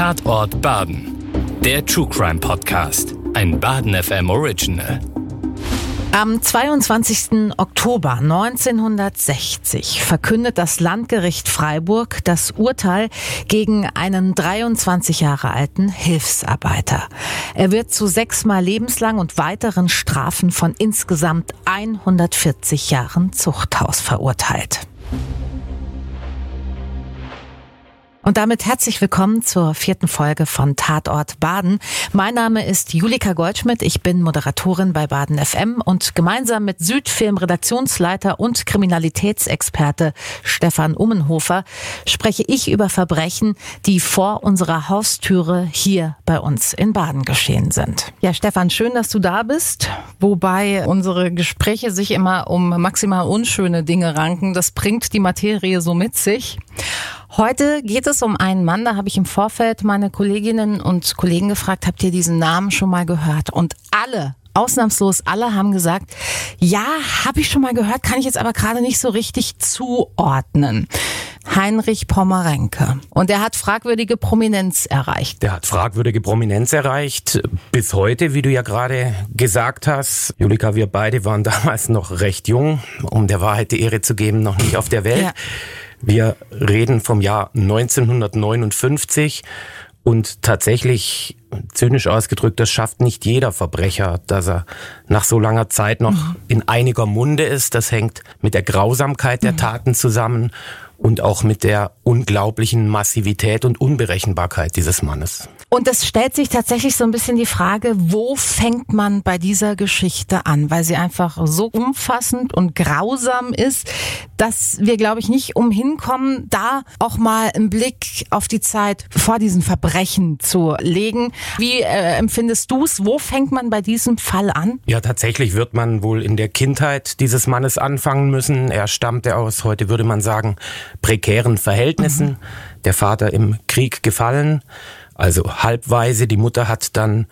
Tatort Baden. Der True Crime Podcast. Ein Baden FM Original. Am 22. Oktober 1960 verkündet das Landgericht Freiburg das Urteil gegen einen 23 Jahre alten Hilfsarbeiter. Er wird zu sechsmal lebenslang und weiteren Strafen von insgesamt 140 Jahren Zuchthaus verurteilt. Und damit herzlich willkommen zur vierten Folge von Tatort Baden. Mein Name ist Julika Goldschmidt. Ich bin Moderatorin bei Baden FM und gemeinsam mit Südfilm Redaktionsleiter und Kriminalitätsexperte Stefan Ummenhofer spreche ich über Verbrechen, die vor unserer Haustüre hier bei uns in Baden geschehen sind. Ja, Stefan, schön, dass du da bist. Wobei unsere Gespräche sich immer um maximal unschöne Dinge ranken. Das bringt die Materie so mit sich. Heute geht es um einen Mann, da habe ich im Vorfeld meine Kolleginnen und Kollegen gefragt, habt ihr diesen Namen schon mal gehört? Und alle, ausnahmslos alle haben gesagt, ja, habe ich schon mal gehört, kann ich jetzt aber gerade nicht so richtig zuordnen. Heinrich Pommerenke. Und er hat fragwürdige Prominenz erreicht. Der hat fragwürdige Prominenz erreicht. Bis heute, wie du ja gerade gesagt hast. Julika, wir beide waren damals noch recht jung, um der Wahrheit die Ehre zu geben, noch nicht auf der Welt. Ja. Wir reden vom Jahr 1959 und tatsächlich, zynisch ausgedrückt, das schafft nicht jeder Verbrecher, dass er nach so langer Zeit noch mhm. in einiger Munde ist. Das hängt mit der Grausamkeit der mhm. Taten zusammen und auch mit der unglaublichen Massivität und Unberechenbarkeit dieses Mannes. Und es stellt sich tatsächlich so ein bisschen die Frage, wo fängt man bei dieser Geschichte an? Weil sie einfach so umfassend und grausam ist, dass wir, glaube ich, nicht umhin kommen, da auch mal einen Blick auf die Zeit vor diesen Verbrechen zu legen. Wie äh, empfindest du es? Wo fängt man bei diesem Fall an? Ja, tatsächlich wird man wohl in der Kindheit dieses Mannes anfangen müssen. Er stammte aus, heute würde man sagen, prekären Verhältnissen. Mhm. Der Vater im Krieg gefallen also halbweise. Die Mutter hat dann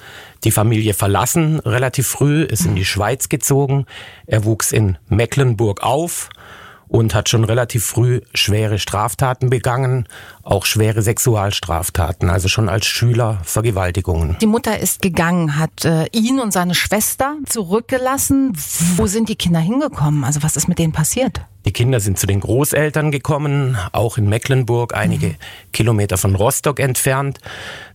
die Familie verlassen, relativ früh, ist in die Schweiz gezogen. Er wuchs in Mecklenburg auf und hat schon relativ früh schwere Straftaten begangen, auch schwere Sexualstraftaten, also schon als Schüler Vergewaltigungen. Die Mutter ist gegangen, hat äh, ihn und seine Schwester zurückgelassen. Wo sind die Kinder hingekommen? Also was ist mit denen passiert? Die Kinder sind zu den Großeltern gekommen, auch in Mecklenburg, einige mhm. Kilometer von Rostock entfernt.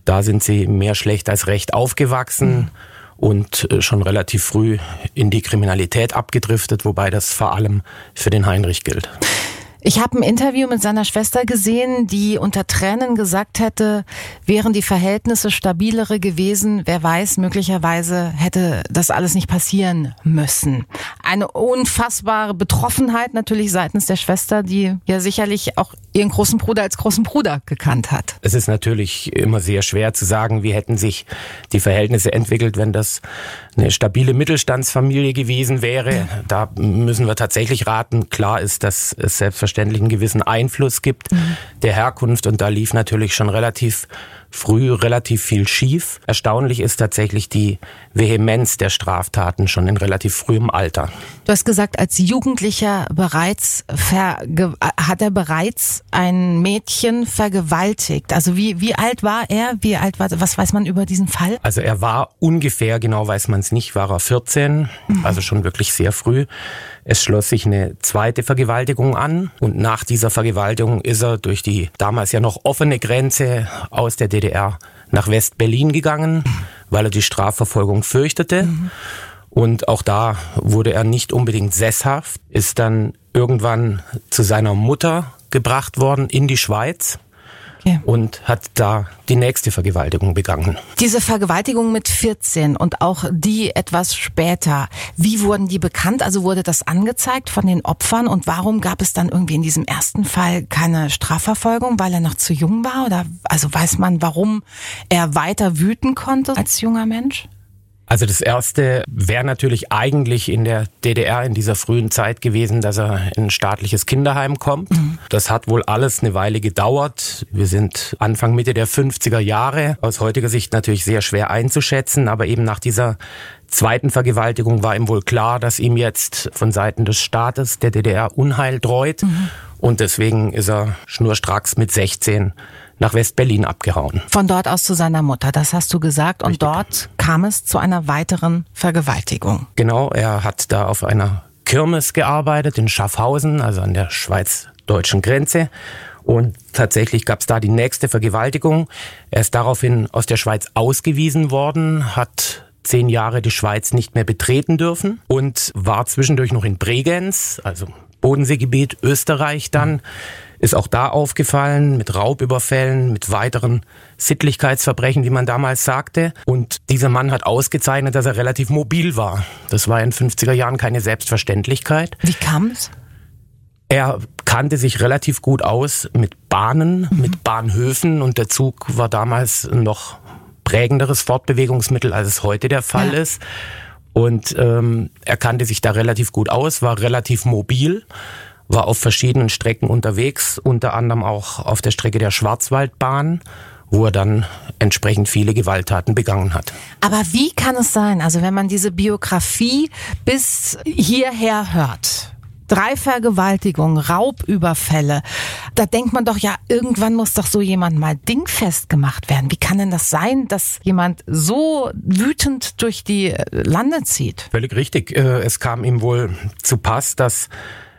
Da sind sie mehr schlecht als recht aufgewachsen. Mhm und äh, schon relativ früh in die Kriminalität abgedriftet, wobei das vor allem für den Heinrich gilt. Ich habe ein Interview mit seiner Schwester gesehen, die unter Tränen gesagt hätte, wären die Verhältnisse stabilere gewesen, wer weiß, möglicherweise hätte das alles nicht passieren müssen. Eine unfassbare Betroffenheit natürlich seitens der Schwester, die ja sicherlich auch ihren großen Bruder als großen Bruder gekannt hat. Es ist natürlich immer sehr schwer zu sagen, wie hätten sich die Verhältnisse entwickelt, wenn das eine stabile Mittelstandsfamilie gewesen wäre. Da müssen wir tatsächlich raten. Klar ist, dass es selbstverständlich selbstverständlich einen gewissen Einfluss gibt mhm. der Herkunft und da lief natürlich schon relativ früh relativ viel schief. Erstaunlich ist tatsächlich die Vehemenz der Straftaten schon in relativ frühem Alter. Du hast gesagt, als Jugendlicher bereits hat er bereits ein Mädchen vergewaltigt. Also wie, wie alt war er? Wie alt war, was weiß man über diesen Fall? Also er war ungefähr, genau weiß man es nicht, war er 14, mhm. also schon wirklich sehr früh. Es schloss sich eine zweite Vergewaltigung an und nach dieser Vergewaltigung ist er durch die damals ja noch offene Grenze aus der DDR nach West-Berlin gegangen, weil er die Strafverfolgung fürchtete. Mhm. Und auch da wurde er nicht unbedingt sesshaft, ist dann irgendwann zu seiner Mutter gebracht worden in die Schweiz okay. und hat da die nächste Vergewaltigung begangen. Diese Vergewaltigung mit 14 und auch die etwas später, wie wurden die bekannt? Also wurde das angezeigt von den Opfern und warum gab es dann irgendwie in diesem ersten Fall keine Strafverfolgung, weil er noch zu jung war? Oder also weiß man, warum er weiter wüten konnte als junger Mensch? Also das erste wäre natürlich eigentlich in der DDR in dieser frühen Zeit gewesen, dass er in ein staatliches Kinderheim kommt. Mhm. Das hat wohl alles eine Weile gedauert. Wir sind Anfang Mitte der 50er Jahre. Aus heutiger Sicht natürlich sehr schwer einzuschätzen, aber eben nach dieser zweiten Vergewaltigung war ihm wohl klar, dass ihm jetzt von Seiten des Staates der DDR Unheil droht. Mhm. Und deswegen ist er schnurstracks mit 16 nach West-Berlin abgehauen. Von dort aus zu seiner Mutter, das hast du gesagt. Und Richtig. dort kam es zu einer weiteren Vergewaltigung. Genau, er hat da auf einer Kirmes gearbeitet in Schaffhausen, also an der schweiz-deutschen Grenze. Und tatsächlich gab es da die nächste Vergewaltigung. Er ist daraufhin aus der Schweiz ausgewiesen worden, hat zehn Jahre die Schweiz nicht mehr betreten dürfen und war zwischendurch noch in Bregenz, also Bodenseegebiet, Österreich dann. Ist auch da aufgefallen mit Raubüberfällen, mit weiteren Sittlichkeitsverbrechen, wie man damals sagte. Und dieser Mann hat ausgezeichnet, dass er relativ mobil war. Das war in 50er Jahren keine Selbstverständlichkeit. Wie kam es? Er kannte sich relativ gut aus mit Bahnen, mhm. mit Bahnhöfen und der Zug war damals noch prägenderes Fortbewegungsmittel, als es heute der Fall ja. ist. Und ähm, er kannte sich da relativ gut aus, war relativ mobil, war auf verschiedenen Strecken unterwegs, unter anderem auch auf der Strecke der Schwarzwaldbahn wo er dann entsprechend viele Gewalttaten begangen hat. Aber wie kann es sein, also wenn man diese Biografie bis hierher hört, drei Vergewaltigungen, Raubüberfälle. Da denkt man doch ja, irgendwann muss doch so jemand mal dingfest gemacht werden. Wie kann denn das sein, dass jemand so wütend durch die äh, Lande zieht? Völlig richtig. Äh, es kam ihm wohl zu Pass, dass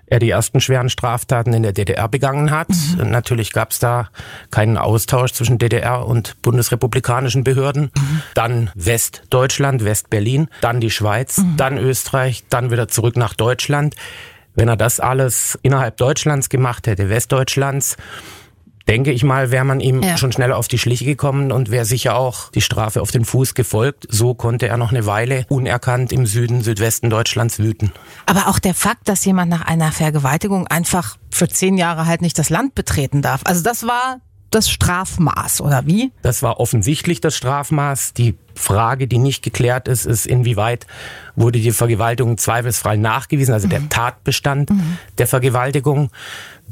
er die ersten schweren Straftaten in der DDR begangen hat. Mhm. Natürlich gab es da keinen Austausch zwischen DDR und bundesrepublikanischen Behörden. Mhm. Dann Westdeutschland, Westberlin, dann die Schweiz, mhm. dann Österreich, dann wieder zurück nach Deutschland. Wenn er das alles innerhalb Deutschlands gemacht hätte, Westdeutschlands, denke ich mal, wäre man ihm ja. schon schneller auf die Schliche gekommen und wäre sicher auch die Strafe auf den Fuß gefolgt. So konnte er noch eine Weile unerkannt im Süden, Südwesten Deutschlands wüten. Aber auch der Fakt, dass jemand nach einer Vergewaltigung einfach für zehn Jahre halt nicht das Land betreten darf. Also das war das Strafmaß, oder wie? Das war offensichtlich das Strafmaß. Die Frage, die nicht geklärt ist, ist, inwieweit wurde die Vergewaltigung zweifelsfrei nachgewiesen, also mhm. der Tatbestand mhm. der Vergewaltigung.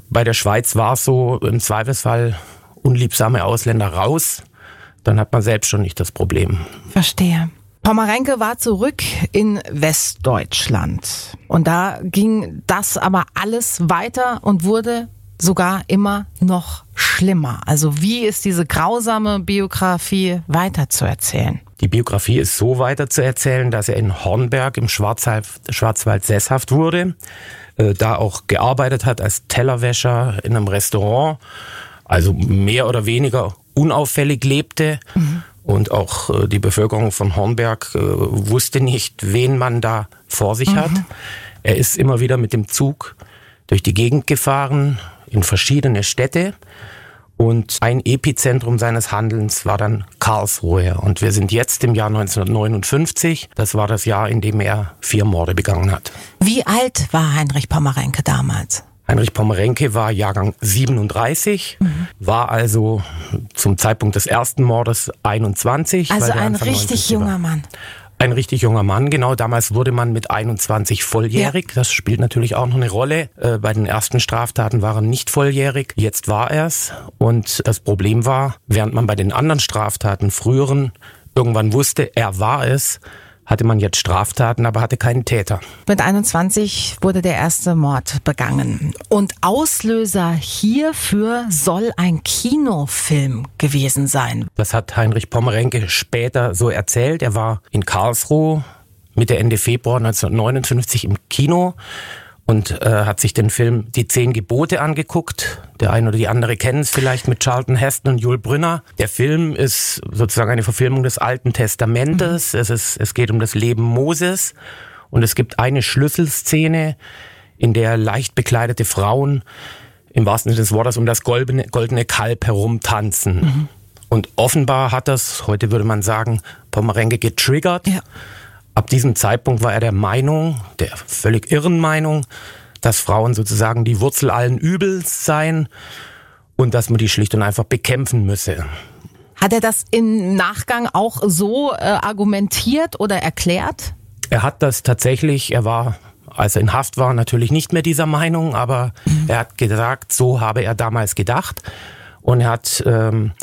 Bei der Schweiz war es so, im Zweifelsfall unliebsame Ausländer raus. Dann hat man selbst schon nicht das Problem. Verstehe. Pomerenke war zurück in Westdeutschland. Und da ging das aber alles weiter und wurde sogar immer noch schlimmer. Also wie ist diese grausame Biografie weiterzuerzählen? Die Biografie ist so weiterzuerzählen, dass er in Hornberg im Schwarzwald, Schwarzwald sesshaft wurde, äh, da auch gearbeitet hat als Tellerwäscher in einem Restaurant, also mehr oder weniger unauffällig lebte. Mhm. Und auch äh, die Bevölkerung von Hornberg äh, wusste nicht, wen man da vor sich mhm. hat. Er ist immer wieder mit dem Zug durch die Gegend gefahren, in verschiedene Städte. Und ein Epizentrum seines Handelns war dann Karlsruhe. Und wir sind jetzt im Jahr 1959. Das war das Jahr, in dem er vier Morde begangen hat. Wie alt war Heinrich Pommerenke damals? Heinrich Pommerenke war Jahrgang 37, mhm. war also zum Zeitpunkt des ersten Mordes 21. Also ein richtig junger Mann. Ein richtig junger Mann, genau. Damals wurde man mit 21 volljährig. Ja. Das spielt natürlich auch noch eine Rolle. Äh, bei den ersten Straftaten war er nicht volljährig. Jetzt war er es. Und das Problem war, während man bei den anderen Straftaten früheren irgendwann wusste, er war es, hatte man jetzt Straftaten, aber hatte keinen Täter. Mit 21 wurde der erste Mord begangen. Und Auslöser hierfür soll ein Kinofilm gewesen sein. Das hat Heinrich Pommerenke später so erzählt. Er war in Karlsruhe Mitte Ende Februar 1959 im Kino und äh, hat sich den Film Die Zehn Gebote angeguckt. Der eine oder die andere kennen es vielleicht mit Charlton Heston und Jules Brünner. Der Film ist sozusagen eine Verfilmung des Alten Testamentes. Mhm. Es, ist, es geht um das Leben Moses und es gibt eine Schlüsselszene, in der leicht bekleidete Frauen im wahrsten Sinne des Wortes um das goldene, goldene Kalb herumtanzen. Mhm. Und offenbar hat das, heute würde man sagen, Pomerenke getriggert. Ja Ab diesem Zeitpunkt war er der Meinung, der völlig irren Meinung, dass Frauen sozusagen die Wurzel allen Übels seien und dass man die schlicht und einfach bekämpfen müsse. Hat er das im Nachgang auch so äh, argumentiert oder erklärt? Er hat das tatsächlich, er war, als er in Haft war, natürlich nicht mehr dieser Meinung, aber mhm. er hat gesagt, so habe er damals gedacht. Und er hat ähm,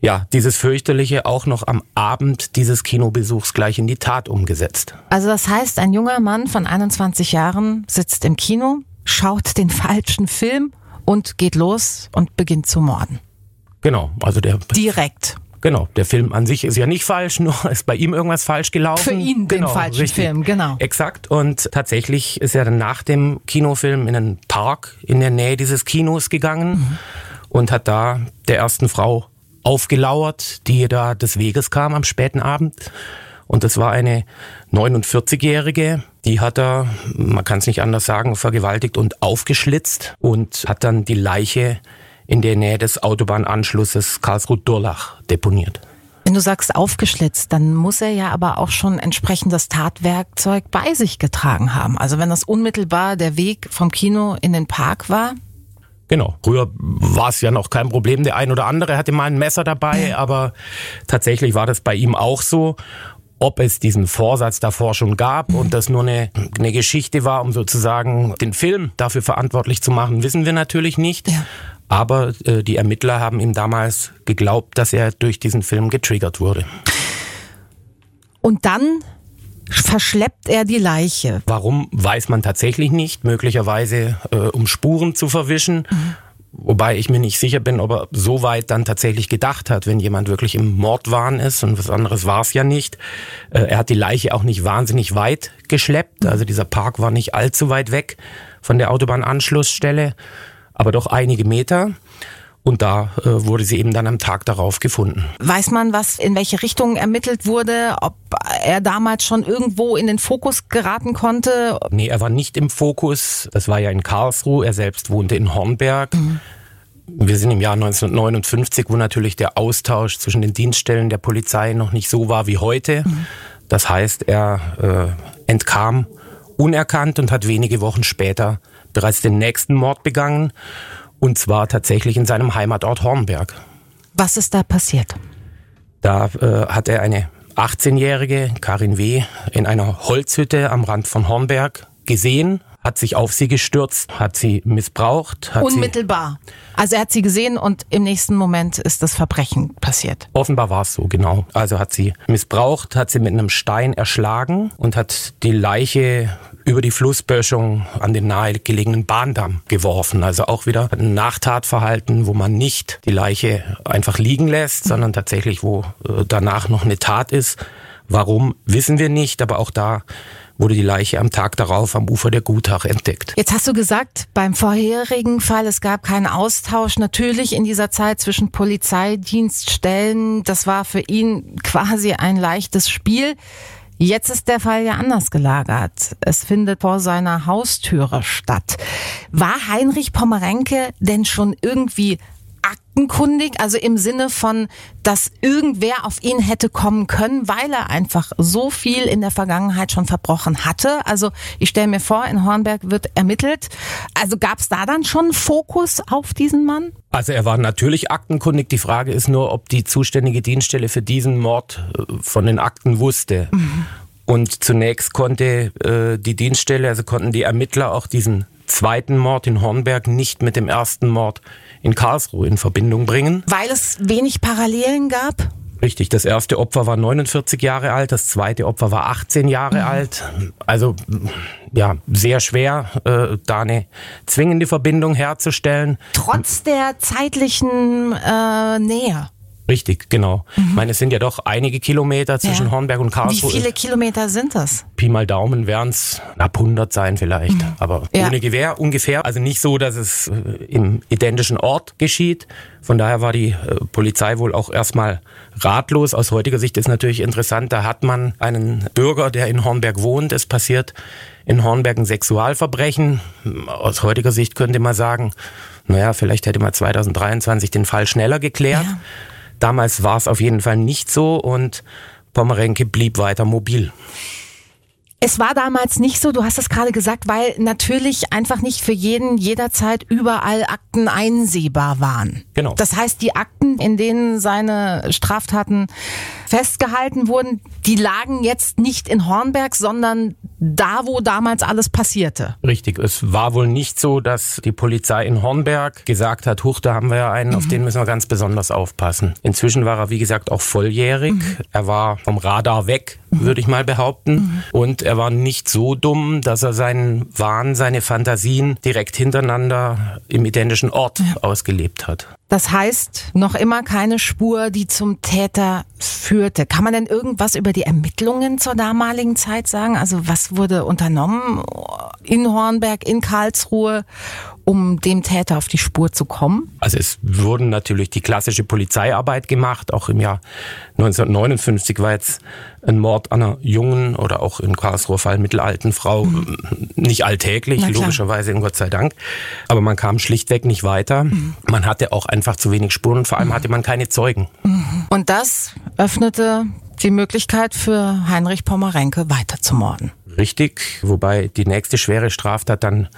ja, dieses fürchterliche auch noch am Abend dieses Kinobesuchs gleich in die Tat umgesetzt. Also das heißt, ein junger Mann von 21 Jahren sitzt im Kino, schaut den falschen Film und geht los und beginnt zu morden. Genau, also der. Direkt. Genau, der Film an sich ist ja nicht falsch, nur ist bei ihm irgendwas falsch gelaufen. Für ihn genau, den falschen richtig. Film, genau. Exakt. Und tatsächlich ist er dann nach dem Kinofilm in einen Park in der Nähe dieses Kinos gegangen mhm. und hat da der ersten Frau aufgelauert, die da des Weges kam am späten Abend. Und das war eine 49-Jährige, die hat er, man kann es nicht anders sagen, vergewaltigt und aufgeschlitzt und hat dann die Leiche in der Nähe des Autobahnanschlusses Karlsruhe-Durlach deponiert. Wenn du sagst aufgeschlitzt, dann muss er ja aber auch schon entsprechendes Tatwerkzeug bei sich getragen haben. Also wenn das unmittelbar der Weg vom Kino in den Park war. Genau. Früher war es ja noch kein Problem. Der ein oder andere hatte mal ein Messer dabei, aber tatsächlich war das bei ihm auch so. Ob es diesen Vorsatz davor schon gab und das nur eine, eine Geschichte war, um sozusagen den Film dafür verantwortlich zu machen, wissen wir natürlich nicht. Ja. Aber äh, die Ermittler haben ihm damals geglaubt, dass er durch diesen Film getriggert wurde. Und dann verschleppt er die Leiche. Warum, weiß man tatsächlich nicht. Möglicherweise, äh, um Spuren zu verwischen. Mhm. Wobei ich mir nicht sicher bin, ob er so weit dann tatsächlich gedacht hat, wenn jemand wirklich im Mordwahn ist. Und was anderes war es ja nicht. Äh, er hat die Leiche auch nicht wahnsinnig weit geschleppt. Also dieser Park war nicht allzu weit weg von der Autobahnanschlussstelle aber doch einige Meter. Und da äh, wurde sie eben dann am Tag darauf gefunden. Weiß man, was in welche Richtung ermittelt wurde? Ob er damals schon irgendwo in den Fokus geraten konnte? Nee, er war nicht im Fokus. Das war ja in Karlsruhe. Er selbst wohnte in Hornberg. Mhm. Wir sind im Jahr 1959, wo natürlich der Austausch zwischen den Dienststellen der Polizei noch nicht so war wie heute. Mhm. Das heißt, er äh, entkam unerkannt und hat wenige Wochen später bereits den nächsten Mord begangen. Und zwar tatsächlich in seinem Heimatort Hornberg. Was ist da passiert? Da äh, hat er eine 18-jährige Karin W. in einer Holzhütte am Rand von Hornberg gesehen, hat sich auf sie gestürzt, hat sie missbraucht. Hat Unmittelbar. Sie also er hat sie gesehen und im nächsten Moment ist das Verbrechen passiert. Offenbar war es so, genau. Also hat sie missbraucht, hat sie mit einem Stein erschlagen und hat die Leiche über die Flussböschung an den nahegelegenen Bahndamm geworfen. Also auch wieder ein Nachtatverhalten, wo man nicht die Leiche einfach liegen lässt, sondern tatsächlich, wo äh, danach noch eine Tat ist. Warum, wissen wir nicht, aber auch da wurde die Leiche am Tag darauf am Ufer der Gutach entdeckt. Jetzt hast du gesagt, beim vorherigen Fall, es gab keinen Austausch natürlich in dieser Zeit zwischen Polizeidienststellen. Das war für ihn quasi ein leichtes Spiel. Jetzt ist der Fall ja anders gelagert. Es findet vor seiner Haustüre statt. War Heinrich Pommerenke denn schon irgendwie aktenkundig, also im Sinne von, dass irgendwer auf ihn hätte kommen können, weil er einfach so viel in der Vergangenheit schon verbrochen hatte. Also ich stelle mir vor, in Hornberg wird ermittelt. Also gab es da dann schon Fokus auf diesen Mann? Also er war natürlich aktenkundig. Die Frage ist nur, ob die zuständige Dienststelle für diesen Mord äh, von den Akten wusste. Mhm. Und zunächst konnte äh, die Dienststelle, also konnten die Ermittler auch diesen zweiten Mord in Hornberg nicht mit dem ersten Mord in Karlsruhe in Verbindung bringen. Weil es wenig Parallelen gab? Richtig, das erste Opfer war 49 Jahre alt, das zweite Opfer war 18 Jahre mhm. alt. Also ja, sehr schwer, äh, da eine zwingende Verbindung herzustellen. Trotz der zeitlichen äh, Nähe. Richtig, genau. Mhm. Ich meine, es sind ja doch einige Kilometer zwischen ja. Hornberg und Karlsruhe. Wie viele Kilometer sind das? Pi mal Daumen wären es ab 100 sein vielleicht, mhm. aber ja. ohne Gewehr ungefähr. Also nicht so, dass es äh, im identischen Ort geschieht. Von daher war die äh, Polizei wohl auch erstmal ratlos. Aus heutiger Sicht ist natürlich interessant, da hat man einen Bürger, der in Hornberg wohnt. Es passiert in Hornberg ein Sexualverbrechen. Aus heutiger Sicht könnte man sagen, naja, vielleicht hätte man 2023 den Fall schneller geklärt. Ja. Damals war es auf jeden Fall nicht so und Pomerenke blieb weiter mobil. Es war damals nicht so, du hast es gerade gesagt, weil natürlich einfach nicht für jeden jederzeit überall Akten einsehbar waren. Genau. Das heißt, die Akten, in denen seine Straftaten festgehalten wurden, die lagen jetzt nicht in Hornberg, sondern da, wo damals alles passierte. Richtig. Es war wohl nicht so, dass die Polizei in Hornberg gesagt hat, huch, da haben wir ja einen, mhm. auf den müssen wir ganz besonders aufpassen. Inzwischen war er, wie gesagt, auch volljährig. Mhm. Er war vom Radar weg, mhm. würde ich mal behaupten. Mhm. Und er war nicht so dumm, dass er seinen Wahn, seine Fantasien direkt hintereinander im identischen Ort ja. ausgelebt hat. Das heißt, noch immer keine Spur, die zum Täter führte. Kann man denn irgendwas über die Ermittlungen zur damaligen Zeit sagen? Also was wurde unternommen in Hornberg, in Karlsruhe, um dem Täter auf die Spur zu kommen? Also es wurden natürlich die klassische Polizeiarbeit gemacht. Auch im Jahr 1959 war jetzt ein Mord an einer jungen oder auch in Karlsruhe Fall mittelalten Frau mhm. nicht alltäglich, logischerweise, Gott sei Dank. Aber man kam schlichtweg nicht weiter. Mhm. Man hatte auch einfach zu wenig Spuren und vor allem mhm. hatte man keine Zeugen. Mhm. Und das öffnete die Möglichkeit für Heinrich Pommerenke weiterzumorden. Richtig, wobei die nächste schwere Straftat dann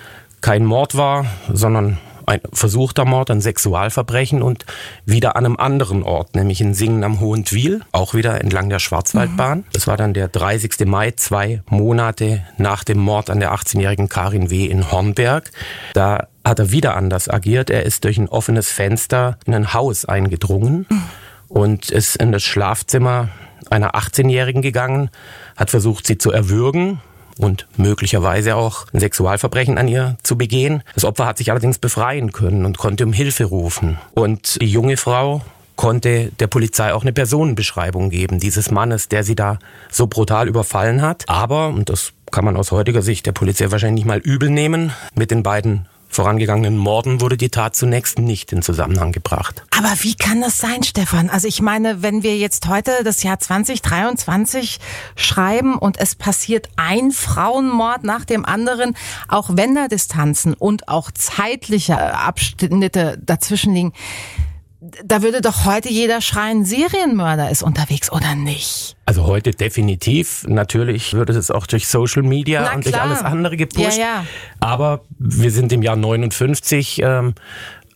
kein Mord war, sondern ein versuchter Mord, ein Sexualverbrechen und wieder an einem anderen Ort, nämlich in Singen am Hohentwiel, auch wieder entlang der Schwarzwaldbahn. Mhm. Das war dann der 30. Mai, zwei Monate nach dem Mord an der 18-jährigen Karin W. in Hornberg. Da hat er wieder anders agiert. Er ist durch ein offenes Fenster in ein Haus eingedrungen mhm. und ist in das Schlafzimmer einer 18-Jährigen gegangen, hat versucht, sie zu erwürgen und möglicherweise auch ein Sexualverbrechen an ihr zu begehen. Das Opfer hat sich allerdings befreien können und konnte um Hilfe rufen. Und die junge Frau konnte der Polizei auch eine Personenbeschreibung geben, dieses Mannes, der sie da so brutal überfallen hat. Aber, und das kann man aus heutiger Sicht der Polizei wahrscheinlich nicht mal übel nehmen, mit den beiden vorangegangenen Morden wurde die Tat zunächst nicht in Zusammenhang gebracht. Aber wie kann das sein, Stefan? Also ich meine, wenn wir jetzt heute das Jahr 2023 schreiben und es passiert ein Frauenmord nach dem anderen, auch wenn da Distanzen und auch zeitliche Abschnitte dazwischen liegen, da würde doch heute jeder schreien, Serienmörder ist unterwegs, oder nicht? Also heute definitiv. Natürlich würde es auch durch Social Media Na und klar. durch alles andere gepusht. Ja, ja. Aber wir sind im Jahr 59. Ähm,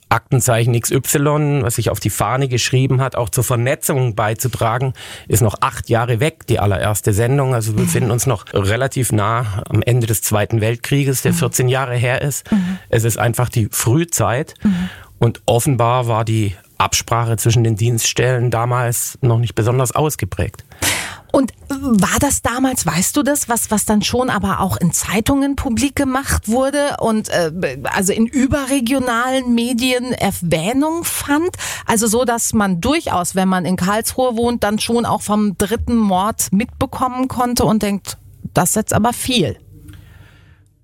Aktenzeichen XY, was sich auf die Fahne geschrieben hat, auch zur Vernetzung beizutragen, ist noch acht Jahre weg, die allererste Sendung. Also wir mhm. befinden uns noch relativ nah am Ende des Zweiten Weltkrieges, der 14 mhm. Jahre her ist. Mhm. Es ist einfach die Frühzeit. Mhm. Und offenbar war die Absprache zwischen den Dienststellen damals noch nicht besonders ausgeprägt. Und war das damals, weißt du das, was, was dann schon aber auch in Zeitungen publik gemacht wurde und äh, also in überregionalen Medien Erwähnung fand? Also so, dass man durchaus, wenn man in Karlsruhe wohnt, dann schon auch vom dritten Mord mitbekommen konnte und denkt, das ist jetzt aber viel.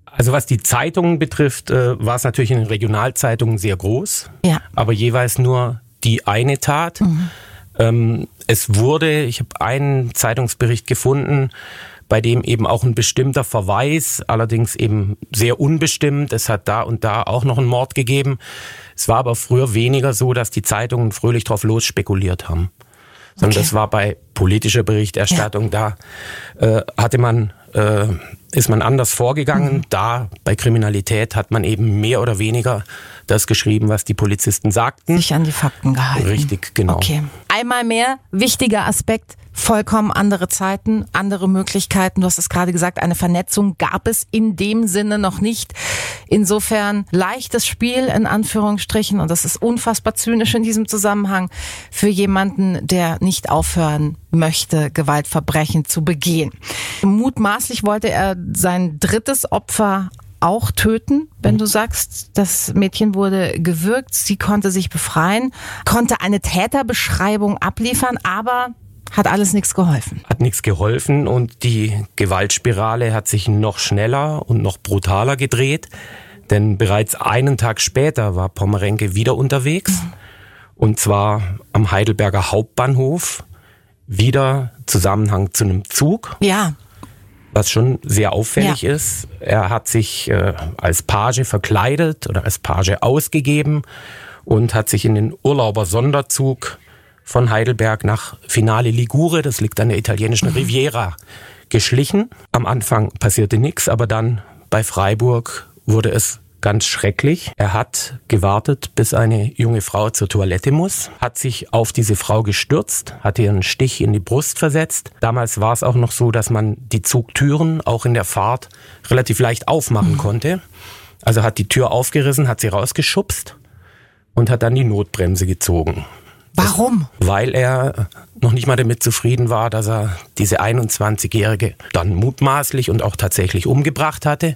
Also was die Zeitungen betrifft, äh, war es natürlich in den Regionalzeitungen sehr groß, ja. aber jeweils nur die eine Tat. Mhm. Ähm, es wurde, ich habe einen Zeitungsbericht gefunden, bei dem eben auch ein bestimmter Verweis, allerdings eben sehr unbestimmt. Es hat da und da auch noch einen Mord gegeben. Es war aber früher weniger so, dass die Zeitungen fröhlich drauf los spekuliert haben. Sondern okay. das war bei politischer Berichterstattung, ja. da äh, hatte man äh, ist man anders vorgegangen. Mhm. Da bei Kriminalität hat man eben mehr oder weniger das geschrieben, was die Polizisten sagten. Sich an die Fakten gehalten. Richtig, genau. Okay. Einmal mehr, wichtiger Aspekt, vollkommen andere Zeiten, andere Möglichkeiten. Du hast es gerade gesagt, eine Vernetzung gab es in dem Sinne noch nicht. Insofern leichtes Spiel in Anführungsstrichen und das ist unfassbar zynisch in diesem Zusammenhang für jemanden, der nicht aufhören möchte, Gewaltverbrechen zu begehen. Mutmaßlich wollte er sein drittes Opfer auch töten, wenn du sagst, das Mädchen wurde gewürgt, sie konnte sich befreien, konnte eine Täterbeschreibung abliefern, aber hat alles nichts geholfen. Hat nichts geholfen und die Gewaltspirale hat sich noch schneller und noch brutaler gedreht, denn bereits einen Tag später war Pommerenke wieder unterwegs mhm. und zwar am Heidelberger Hauptbahnhof, wieder Zusammenhang zu einem Zug. Ja was schon sehr auffällig ja. ist. Er hat sich äh, als Page verkleidet oder als Page ausgegeben und hat sich in den Urlauber-Sonderzug von Heidelberg nach Finale Ligure, das liegt an der italienischen mhm. Riviera, geschlichen. Am Anfang passierte nichts, aber dann bei Freiburg wurde es ganz schrecklich. Er hat gewartet, bis eine junge Frau zur Toilette muss, hat sich auf diese Frau gestürzt, hat ihr einen Stich in die Brust versetzt. Damals war es auch noch so, dass man die Zugtüren auch in der Fahrt relativ leicht aufmachen mhm. konnte. Also hat die Tür aufgerissen, hat sie rausgeschubst und hat dann die Notbremse gezogen. Warum? Das, weil er noch nicht mal damit zufrieden war, dass er diese 21-Jährige dann mutmaßlich und auch tatsächlich umgebracht hatte,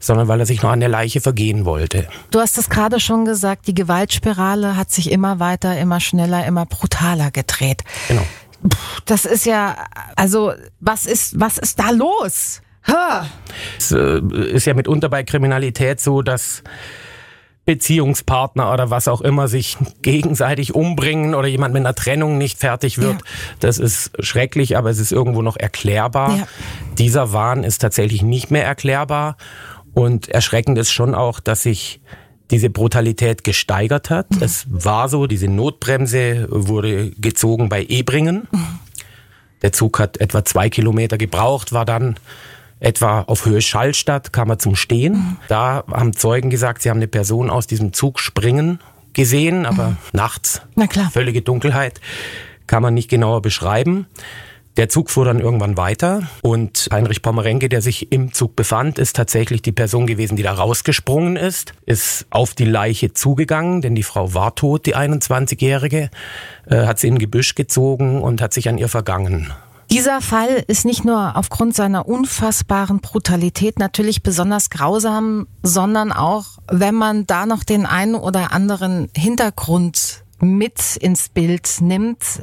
sondern weil er sich noch an der Leiche vergehen wollte. Du hast es gerade schon gesagt, die Gewaltspirale hat sich immer weiter, immer schneller, immer brutaler gedreht. Genau. Das ist ja, also was ist, was ist da los? Es äh, ist ja mitunter bei Kriminalität so, dass Beziehungspartner oder was auch immer sich gegenseitig umbringen oder jemand mit einer Trennung nicht fertig wird. Ja. Das ist schrecklich, aber es ist irgendwo noch erklärbar. Ja. Dieser Wahn ist tatsächlich nicht mehr erklärbar und erschreckend ist schon auch, dass sich diese Brutalität gesteigert hat. Mhm. Es war so, diese Notbremse wurde gezogen bei Ebringen. Mhm. Der Zug hat etwa zwei Kilometer gebraucht, war dann etwa auf Höhe Schallstadt kam er zum Stehen. Mhm. Da haben Zeugen gesagt, sie haben eine Person aus diesem Zug springen gesehen, aber mhm. nachts, Na klar. völlige Dunkelheit, kann man nicht genauer beschreiben. Der Zug fuhr dann irgendwann weiter und Heinrich Pommerenke, der sich im Zug befand, ist tatsächlich die Person gewesen, die da rausgesprungen ist, ist auf die Leiche zugegangen, denn die Frau war tot, die 21-Jährige, äh, hat sie in Gebüsch gezogen und hat sich an ihr vergangen. Dieser Fall ist nicht nur aufgrund seiner unfassbaren Brutalität natürlich besonders grausam, sondern auch, wenn man da noch den einen oder anderen Hintergrund mit ins Bild nimmt.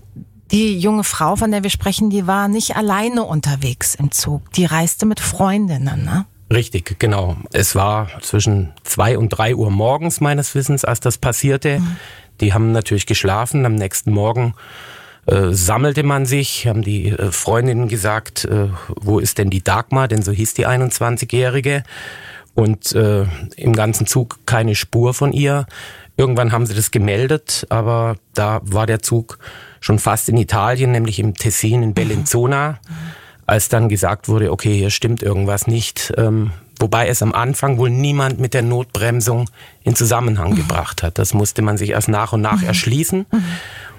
Die junge Frau, von der wir sprechen, die war nicht alleine unterwegs im Zug. Die reiste mit Freundinnen, ne? Richtig, genau. Es war zwischen zwei und drei Uhr morgens meines Wissens, als das passierte. Mhm. Die haben natürlich geschlafen. Am nächsten Morgen äh, sammelte man sich, haben die äh, Freundinnen gesagt, äh, wo ist denn die Dagmar, denn so hieß die 21-Jährige. Und äh, im ganzen Zug keine Spur von ihr. Irgendwann haben sie das gemeldet, aber da war der Zug schon fast in Italien, nämlich im Tessin in Bellinzona, als dann gesagt wurde, okay, hier stimmt irgendwas nicht. Ähm, wobei es am Anfang wohl niemand mit der Notbremsung in Zusammenhang gebracht hat. Das musste man sich erst nach und nach mhm. erschließen.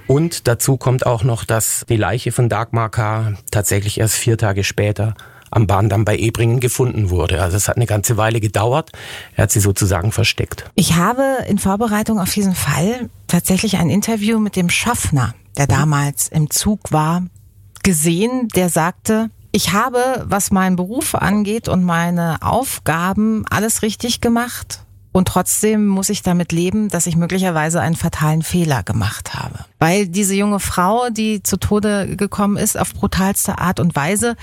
Mhm. Und dazu kommt auch noch, dass die Leiche von Dagmar K. tatsächlich erst vier Tage später am Bahndamm bei Ebringen gefunden wurde. Also es hat eine ganze Weile gedauert. Er hat sie sozusagen versteckt. Ich habe in Vorbereitung auf diesen Fall tatsächlich ein Interview mit dem Schaffner, der damals im Zug war, gesehen, der sagte, ich habe, was meinen Beruf angeht und meine Aufgaben, alles richtig gemacht und trotzdem muss ich damit leben, dass ich möglicherweise einen fatalen Fehler gemacht habe. Weil diese junge Frau, die zu Tode gekommen ist, auf brutalste Art und Weise,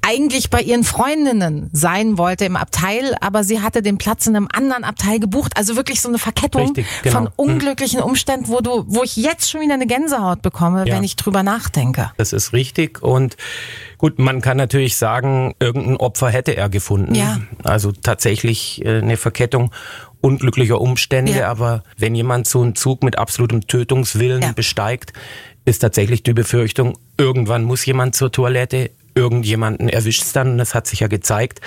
eigentlich bei ihren Freundinnen sein wollte im Abteil, aber sie hatte den Platz in einem anderen Abteil gebucht. Also wirklich so eine Verkettung Richtig, genau. von hm. unglücklichen Umständen, wo du, wo ich jetzt schon wieder eine Gänsehaut bekomme, ja. wenn ich drüber nachdenke. Das ist richtig und Gut, man kann natürlich sagen, irgendein Opfer hätte er gefunden. Ja. Also tatsächlich äh, eine Verkettung unglücklicher Umstände, ja. aber wenn jemand so einen Zug mit absolutem Tötungswillen ja. besteigt, ist tatsächlich die Befürchtung, irgendwann muss jemand zur Toilette, irgendjemanden erwischt es dann, das hat sich ja gezeigt.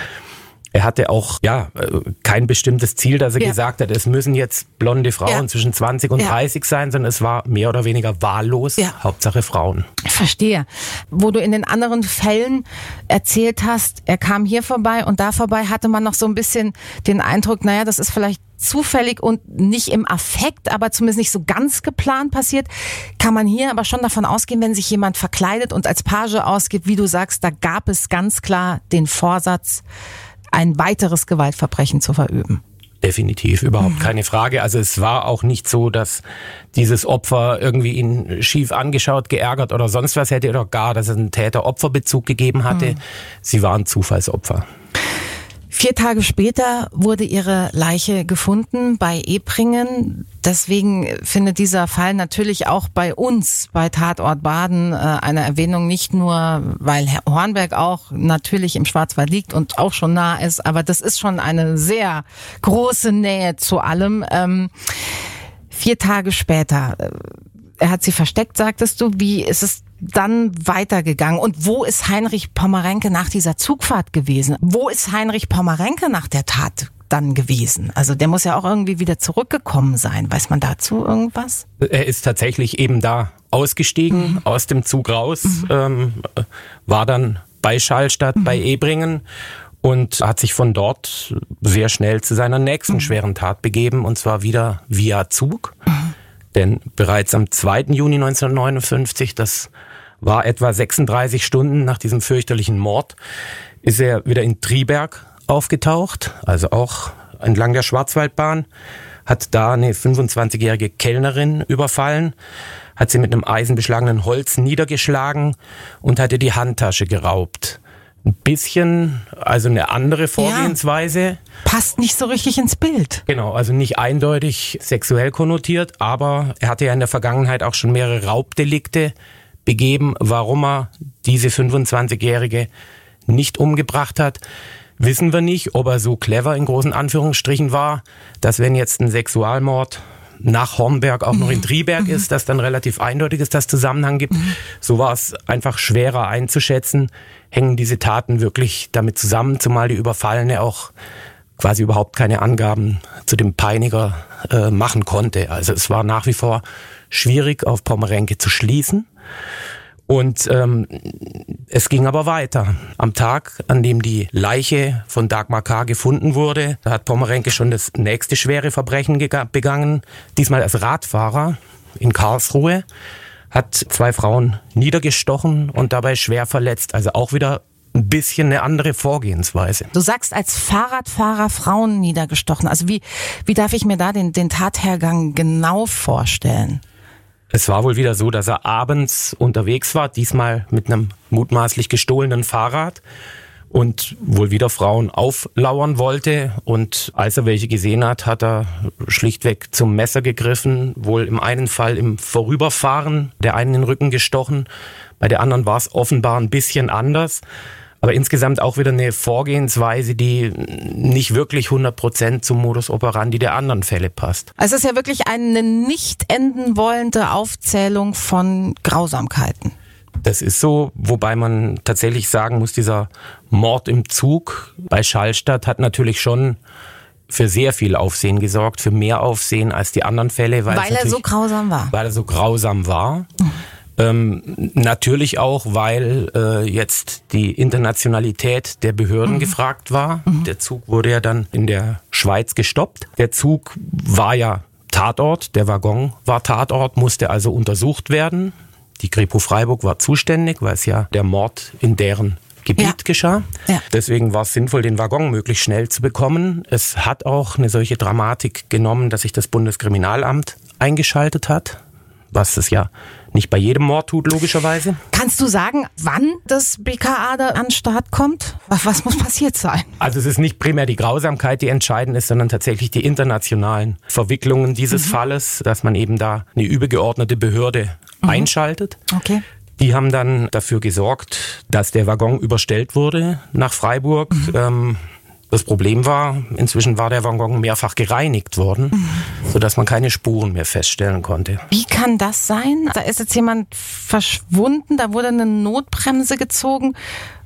Er hatte auch ja äh, kein bestimmtes Ziel, dass er ja. gesagt hat, es müssen jetzt blonde Frauen ja. zwischen 20 und ja. 30 sein, sondern es war mehr oder weniger wahllos, Hauptsache Frauen. Verstehe. Wo du in den anderen Fällen erzählt hast, er kam hier vorbei und da vorbei, hatte man noch so ein bisschen den Eindruck, naja, das ist vielleicht zufällig und nicht im Affekt, aber zumindest nicht so ganz geplant passiert, kann man hier aber schon davon ausgehen, wenn sich jemand verkleidet und als Page ausgibt, wie du sagst, da gab es ganz klar den Vorsatz, ein weiteres Gewaltverbrechen zu verüben. Definitiv, überhaupt mhm. keine Frage. Also es war auch nicht so, dass dieses Opfer irgendwie ihn schief angeschaut, geärgert oder sonst was hätte oder gar, dass es einen Täter-Opfer-Bezug gegeben hatte. Mhm. Sie waren Zufallsopfer. Vier Tage später wurde ihre Leiche gefunden bei Ebringen. Deswegen findet dieser Fall natürlich auch bei uns, bei Tatort Baden, äh, eine Erwähnung, nicht nur, weil Herr Hornberg auch natürlich im Schwarzwald liegt und auch schon nah ist, aber das ist schon eine sehr große Nähe zu allem. Ähm, vier Tage später, äh, er hat sie versteckt, sagtest du. Wie ist es dann weitergegangen? Und wo ist Heinrich Pommerenke nach dieser Zugfahrt gewesen? Wo ist Heinrich Pommerenke nach der Tat dann gewesen? Also der muss ja auch irgendwie wieder zurückgekommen sein. Weiß man dazu irgendwas? Er ist tatsächlich eben da ausgestiegen, mhm. aus dem Zug raus, mhm. ähm, war dann bei Schallstadt, mhm. bei Ebringen und hat sich von dort sehr schnell zu seiner nächsten mhm. schweren Tat begeben, und zwar wieder via Zug. Mhm. Denn bereits am 2. Juni 1959, das war etwa 36 Stunden nach diesem fürchterlichen Mord, ist er wieder in Triberg aufgetaucht, also auch entlang der Schwarzwaldbahn, hat da eine 25-jährige Kellnerin überfallen, hat sie mit einem eisenbeschlagenen Holz niedergeschlagen und hatte die Handtasche geraubt. Ein bisschen, also eine andere Vorgehensweise. Ja, passt nicht so richtig ins Bild. Genau, also nicht eindeutig sexuell konnotiert, aber er hatte ja in der Vergangenheit auch schon mehrere Raubdelikte begeben. Warum er diese 25-Jährige nicht umgebracht hat, wissen wir nicht. Ob er so clever in großen Anführungsstrichen war, dass wenn jetzt ein Sexualmord nach Hornberg auch noch in. Triberg mhm. ist, dass dann relativ eindeutig ist, dass Zusammenhang gibt. Mhm. So war es einfach schwerer einzuschätzen. Hängen diese Taten wirklich damit zusammen, zumal die Überfallene auch quasi überhaupt keine Angaben zu dem Peiniger äh, machen konnte. Also es war nach wie vor schwierig, auf Pommerenke zu schließen. Und ähm, es ging aber weiter. Am Tag, an dem die Leiche von Dagmar K. gefunden wurde, da hat Pommerenke schon das nächste schwere Verbrechen begangen, diesmal als Radfahrer in Karlsruhe, hat zwei Frauen niedergestochen und dabei schwer verletzt. Also auch wieder ein bisschen eine andere Vorgehensweise. Du sagst als Fahrradfahrer Frauen niedergestochen. Also wie, wie darf ich mir da den, den Tathergang genau vorstellen? Es war wohl wieder so, dass er abends unterwegs war, diesmal mit einem mutmaßlich gestohlenen Fahrrad und wohl wieder Frauen auflauern wollte. Und als er welche gesehen hat, hat er schlichtweg zum Messer gegriffen, wohl im einen Fall im Vorüberfahren der einen in den Rücken gestochen. Bei der anderen war es offenbar ein bisschen anders. Aber insgesamt auch wieder eine Vorgehensweise, die nicht wirklich 100 Prozent zum Modus operandi der anderen Fälle passt. Also es ist ja wirklich eine nicht enden wollende Aufzählung von Grausamkeiten. Das ist so, wobei man tatsächlich sagen muss, dieser Mord im Zug bei Schallstadt hat natürlich schon für sehr viel Aufsehen gesorgt, für mehr Aufsehen als die anderen Fälle. Weil, weil er so grausam war. Weil er so grausam war. Mhm. Ähm, natürlich auch, weil äh, jetzt die Internationalität der Behörden mhm. gefragt war. Mhm. Der Zug wurde ja dann in der Schweiz gestoppt. Der Zug war ja Tatort, der Waggon war Tatort, musste also untersucht werden. Die Kripo Freiburg war zuständig, weil es ja der Mord in deren Gebiet ja. geschah. Ja. Deswegen war es sinnvoll, den Waggon möglichst schnell zu bekommen. Es hat auch eine solche Dramatik genommen, dass sich das Bundeskriminalamt eingeschaltet hat, was es ja nicht bei jedem Mord tut, logischerweise. Kannst du sagen, wann das BKA da an den Start kommt? Was, muss passiert sein? Also es ist nicht primär die Grausamkeit, die entscheidend ist, sondern tatsächlich die internationalen Verwicklungen dieses mhm. Falles, dass man eben da eine übergeordnete Behörde mhm. einschaltet. Okay. Die haben dann dafür gesorgt, dass der Waggon überstellt wurde nach Freiburg. Mhm. Ähm, das Problem war, inzwischen war der Waggon mehrfach gereinigt worden, mhm. sodass man keine Spuren mehr feststellen konnte. Wie kann das sein? Da ist jetzt jemand verschwunden, da wurde eine Notbremse gezogen.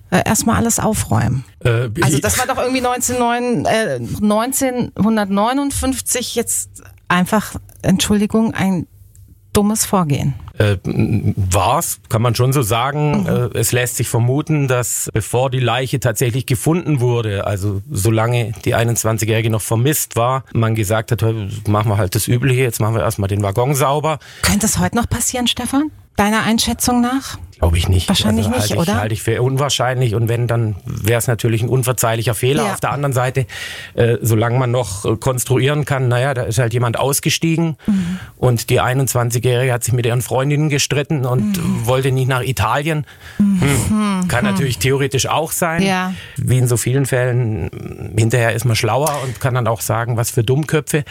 Äh, erstmal alles aufräumen. Äh, also das war doch irgendwie 19, äh, 1959 jetzt einfach, Entschuldigung, ein dummes Vorgehen. Äh, war's, kann man schon so sagen. Mhm. Äh, es lässt sich vermuten, dass bevor die Leiche tatsächlich gefunden wurde, also solange die 21-Jährige noch vermisst war, man gesagt hat, machen wir halt das Übliche, jetzt machen wir erstmal den Waggon sauber. Könnte es heute noch passieren, Stefan? Deiner Einschätzung nach? Glaube ich nicht. Wahrscheinlich also nicht, ich, oder? Halte ich für unwahrscheinlich und wenn, dann wäre es natürlich ein unverzeihlicher Fehler. Ja. Auf der anderen Seite, äh, solange man noch äh, konstruieren kann, naja, da ist halt jemand ausgestiegen mhm. und die 21-Jährige hat sich mit ihren Freundinnen gestritten und mhm. wollte nicht nach Italien. Mhm. Hm. Kann mhm. natürlich theoretisch auch sein. Ja. Wie in so vielen Fällen, hinterher ist man schlauer und kann dann auch sagen, was für Dummköpfe.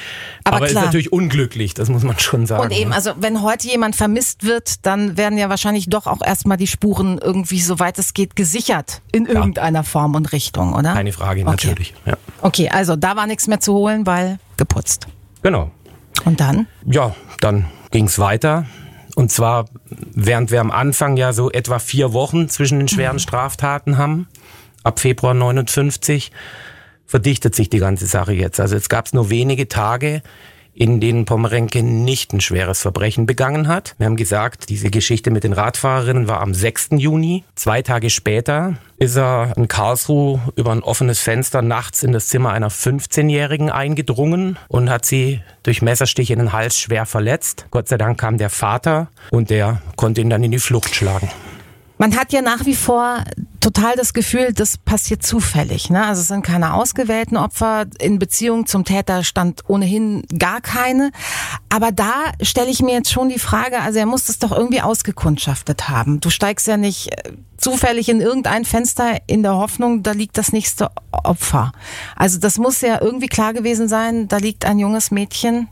Aber, Aber ist natürlich unglücklich, das muss man schon sagen. Und eben, also wenn heute jemand vermisst wird, dann werden ja wahrscheinlich doch auch erst erstmal die Spuren irgendwie, soweit es geht, gesichert in ja. irgendeiner Form und Richtung, oder? Keine Frage, okay. natürlich. Ja. Okay, also da war nichts mehr zu holen, weil geputzt. Genau. Und dann? Ja, dann ging es weiter. Und zwar, während wir am Anfang ja so etwa vier Wochen zwischen den schweren mhm. Straftaten haben, ab Februar 59, verdichtet sich die ganze Sache jetzt. Also jetzt gab es nur wenige Tage, in denen Pomerenke nicht ein schweres Verbrechen begangen hat. Wir haben gesagt, diese Geschichte mit den Radfahrerinnen war am 6. Juni. Zwei Tage später ist er in Karlsruhe über ein offenes Fenster nachts in das Zimmer einer 15-Jährigen eingedrungen und hat sie durch Messerstich in den Hals schwer verletzt. Gott sei Dank kam der Vater und der konnte ihn dann in die Flucht schlagen. Man hat ja nach wie vor total das Gefühl, das passiert zufällig. Ne? Also es sind keine ausgewählten Opfer. In Beziehung zum Täter stand ohnehin gar keine. Aber da stelle ich mir jetzt schon die Frage, also er muss das doch irgendwie ausgekundschaftet haben. Du steigst ja nicht äh, zufällig in irgendein Fenster in der Hoffnung, da liegt das nächste Opfer. Also das muss ja irgendwie klar gewesen sein, da liegt ein junges Mädchen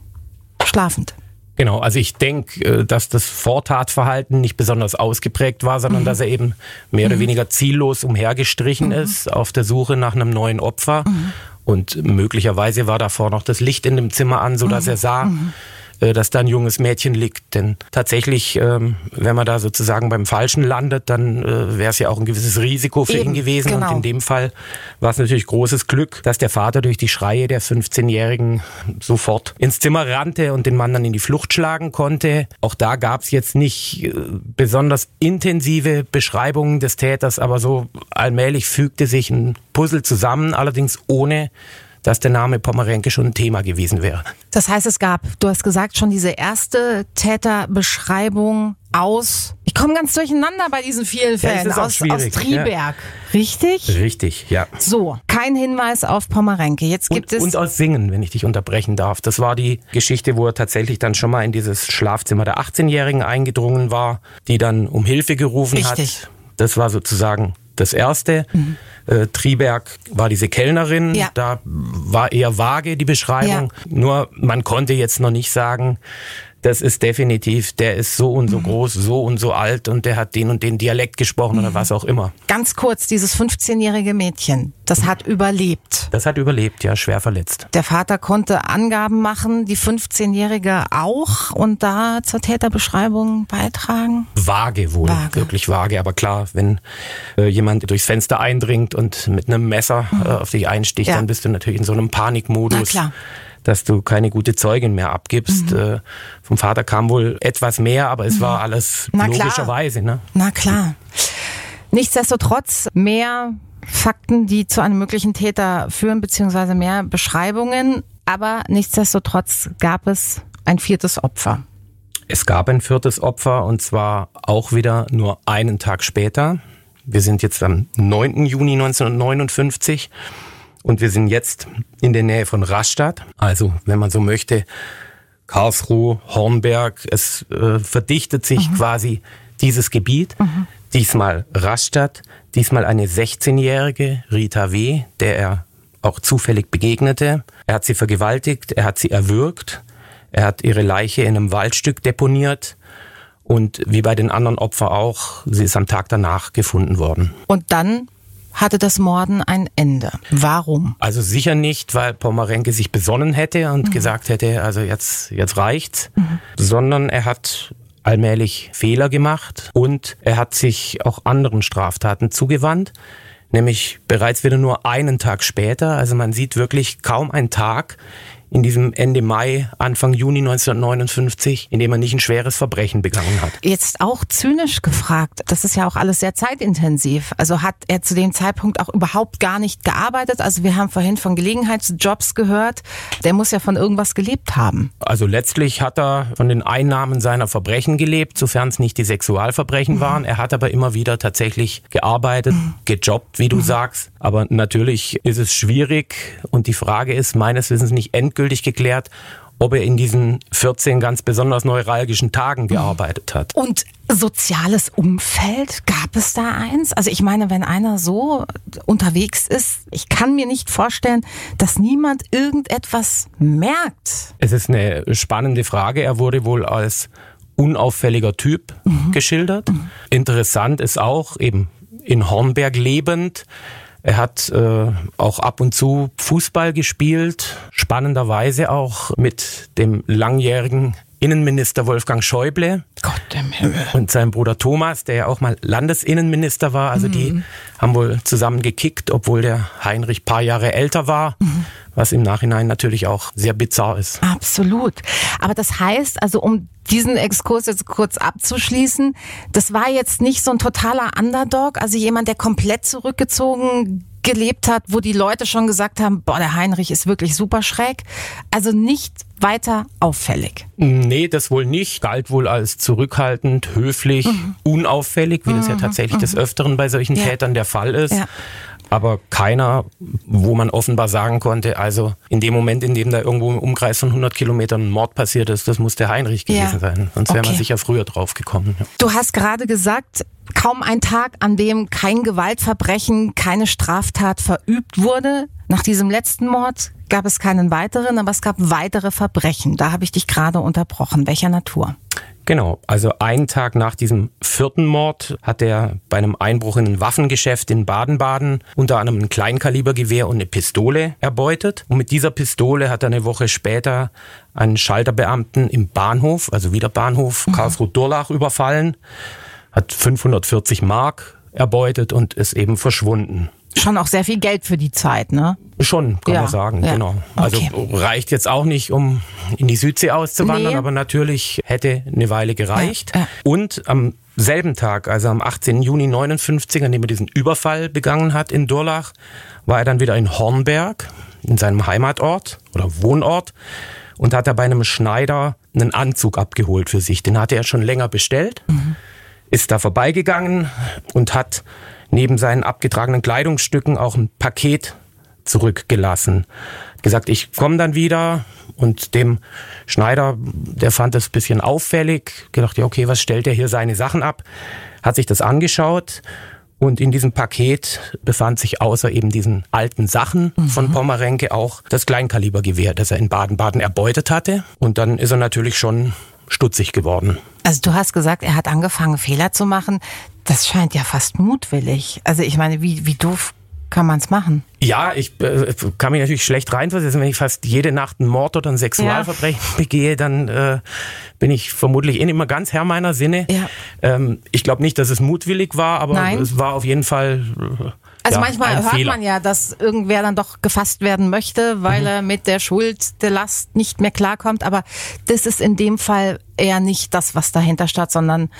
schlafend. Genau, also ich denke, äh, dass das Vortatverhalten nicht besonders ausgeprägt war, sondern mhm. dass er eben mehr mhm. oder weniger ziellos umhergestrichen mhm. ist auf der Suche nach einem neuen Opfer. Mhm. Und möglicherweise war davor noch das Licht in dem Zimmer an, so dass mhm. er sah, mhm. Äh, dass da ein junges Mädchen liegt. Denn tatsächlich, ähm, wenn man da sozusagen beim Falschen landet, dann äh, wäre es ja auch ein gewisses Risiko für Eben, ihn gewesen. Genau. Und in dem Fall war es natürlich großes Glück, dass der Vater durch die Schreie der 15-Jährigen sofort ins Zimmer rannte und den Mann dann in die Flucht schlagen konnte. Auch da gab es jetzt nicht äh, besonders intensive Beschreibungen des Täters, aber so allmählich fügte sich ein Puzzle zusammen, allerdings ohne dass der Name Pomerenke schon ein Thema gewesen wäre. Das heißt, es gab, du hast gesagt, schon diese erste Täterbeschreibung aus, ich komme ganz durcheinander bei diesen vielen Fällen, ja, aus, aus Triberg. Ja. Richtig? Richtig, ja. So, kein Hinweis auf Pomerenke. Jetzt gibt und, es. Und aus Singen, wenn ich dich unterbrechen darf. Das war die Geschichte, wo er tatsächlich dann schon mal in dieses Schlafzimmer der 18-Jährigen eingedrungen war, die dann um Hilfe gerufen Richtig. hat. Das war sozusagen das erste. Mhm. Äh, Triberg war diese Kellnerin. Ja. Da war eher vage die Beschreibung. Ja. Nur man konnte jetzt noch nicht sagen, das ist definitiv, der ist so und so mhm. groß, so und so alt und der hat den und den Dialekt gesprochen mhm. oder was auch immer. Ganz kurz, dieses 15-jährige Mädchen, das hat überlebt. Das hat überlebt, ja, schwer verletzt. Der Vater konnte Angaben machen, die 15-jährige auch und da zur Täterbeschreibung beitragen? Vage wohl, vage. wirklich vage, aber klar, wenn äh, jemand durchs Fenster eindringt und mit einem Messer mhm. äh, auf dich einsticht, ja. dann bist du natürlich in so einem Panikmodus. Na klar dass du keine gute Zeugin mehr abgibst. Mhm. Äh, vom Vater kam wohl etwas mehr, aber es mhm. war alles Na logischerweise. Ne? Na klar. Nichtsdestotrotz mehr Fakten, die zu einem möglichen Täter führen, beziehungsweise mehr Beschreibungen. Aber nichtsdestotrotz gab es ein viertes Opfer. Es gab ein viertes Opfer und zwar auch wieder nur einen Tag später. Wir sind jetzt am 9. Juni 1959. Und wir sind jetzt in der Nähe von Rastatt. Also, wenn man so möchte, Karlsruhe, Hornberg. Es äh, verdichtet sich mhm. quasi dieses Gebiet. Mhm. Diesmal Rastatt, diesmal eine 16-jährige Rita W., der er auch zufällig begegnete. Er hat sie vergewaltigt, er hat sie erwürgt, er hat ihre Leiche in einem Waldstück deponiert und wie bei den anderen Opfern auch, sie ist am Tag danach gefunden worden. Und dann hatte das Morden ein Ende. Warum? Also sicher nicht, weil Pomerenke sich besonnen hätte und mhm. gesagt hätte, also jetzt, jetzt reicht's, mhm. sondern er hat allmählich Fehler gemacht und er hat sich auch anderen Straftaten zugewandt nämlich bereits wieder nur einen Tag später. Also man sieht wirklich kaum einen Tag, in diesem Ende Mai, Anfang Juni 1959, in dem er nicht ein schweres Verbrechen begangen hat. Jetzt auch zynisch gefragt, das ist ja auch alles sehr zeitintensiv. Also hat er zu dem Zeitpunkt auch überhaupt gar nicht gearbeitet? Also wir haben vorhin von Gelegenheitsjobs gehört. Der muss ja von irgendwas gelebt haben. Also letztlich hat er von den Einnahmen seiner Verbrechen gelebt, sofern es nicht die Sexualverbrechen mhm. waren. Er hat aber immer wieder tatsächlich gearbeitet, mhm. gejobbt, wie du mhm. sagst. Aber natürlich ist es schwierig und die Frage ist meines Wissens nicht endgültig endgültig geklärt, ob er in diesen 14 ganz besonders neuralgischen Tagen gearbeitet hat. Und soziales Umfeld, gab es da eins? Also ich meine, wenn einer so unterwegs ist, ich kann mir nicht vorstellen, dass niemand irgendetwas merkt. Es ist eine spannende Frage. Er wurde wohl als unauffälliger Typ mhm. geschildert. Mhm. Interessant ist auch eben in Hornberg lebend er hat äh, auch ab und zu Fußball gespielt, spannenderweise auch mit dem langjährigen Innenminister Wolfgang Schäuble Gott im Himmel. und sein Bruder Thomas, der ja auch mal Landesinnenminister war. Also mhm. die haben wohl zusammen gekickt, obwohl der Heinrich paar Jahre älter war, mhm. Was im Nachhinein natürlich auch sehr bizarr ist. Absolut. Aber das heißt, also um diesen Exkurs jetzt kurz abzuschließen, das war jetzt nicht so ein totaler Underdog, also jemand, der komplett zurückgezogen gelebt hat, wo die Leute schon gesagt haben, boah, der Heinrich ist wirklich super schräg. Also nicht weiter auffällig. Nee, das wohl nicht. Galt wohl als zurückhaltend, höflich, mhm. unauffällig, wie mhm. das ja mhm. tatsächlich mhm. des Öfteren bei solchen ja. Tätern der Fall ist. Ja aber keiner, wo man offenbar sagen konnte, also in dem Moment, in dem da irgendwo im Umkreis von 100 Kilometern ein Mord passiert ist, das muss der Heinrich gewesen ja. sein. Sonst okay. wäre man sicher früher drauf gekommen. Ja. Du hast gerade gesagt, kaum ein Tag, an dem kein Gewaltverbrechen, keine Straftat verübt wurde. Nach diesem letzten Mord gab es keinen weiteren, aber es gab weitere Verbrechen. Da habe ich dich gerade unterbrochen. Welcher Natur? Genau, also einen Tag nach diesem vierten Mord hat er bei einem Einbruch in ein Waffengeschäft in Baden-Baden unter anderem ein Kleinkalibergewehr und eine Pistole erbeutet. Und mit dieser Pistole hat er eine Woche später einen Schalterbeamten im Bahnhof, also wieder Bahnhof mhm. Karlsruhe-Durlach überfallen, hat 540 Mark erbeutet und ist eben verschwunden. Schon auch sehr viel Geld für die Zeit, ne? Schon, kann ja, man sagen, ja. genau. Also okay. reicht jetzt auch nicht, um in die Südsee auszuwandern, nee. aber natürlich hätte eine Weile gereicht. Ja, Und am selben Tag, also am 18. Juni 59, an dem er diesen Überfall begangen hat in Durlach, war er dann wieder in Hornberg, in seinem Heimatort oder Wohnort und hat da bei einem Schneider einen Anzug abgeholt für sich. Den hatte er schon länger bestellt, mhm. ist da vorbeigegangen und hat neben seinen abgetragenen Kleidungsstücken auch ein Paket zurückgelassen. Gesagt, ich komme dann wieder und dem Schneider, der fand das bisschen auffällig, gedacht, ja okay, was stellt er hier seine Sachen ab? Hat sich das angeschaut und in diesem Paket befand sich außer eben diesen alten Sachen mhm. von Pommerenke auch das Kleinkalibergewehr, das er in Baden-Baden erbeutet hatte. Und dann ist er natürlich schon stutzig geworden. Also du hast gesagt, er hat angefangen, Fehler zu machen. Das scheint ja fast mutwillig. Also ich meine, wie, wie doof kann man es machen? Ja, ich äh, kann mich natürlich schlecht reinversetzen. Wenn ich fast jede Nacht einen Mord oder ein Sexualverbrechen ja. begehe, dann äh, bin ich vermutlich eh immer ganz Herr meiner Sinne. Ja. Ähm, ich glaube nicht, dass es mutwillig war, aber Nein. es war auf jeden Fall. Also ja, manchmal hört Fehler. man ja, dass irgendwer dann doch gefasst werden möchte, weil mhm. er mit der Schuld der Last nicht mehr klarkommt. Aber das ist in dem Fall eher nicht das, was dahinter steht, sondern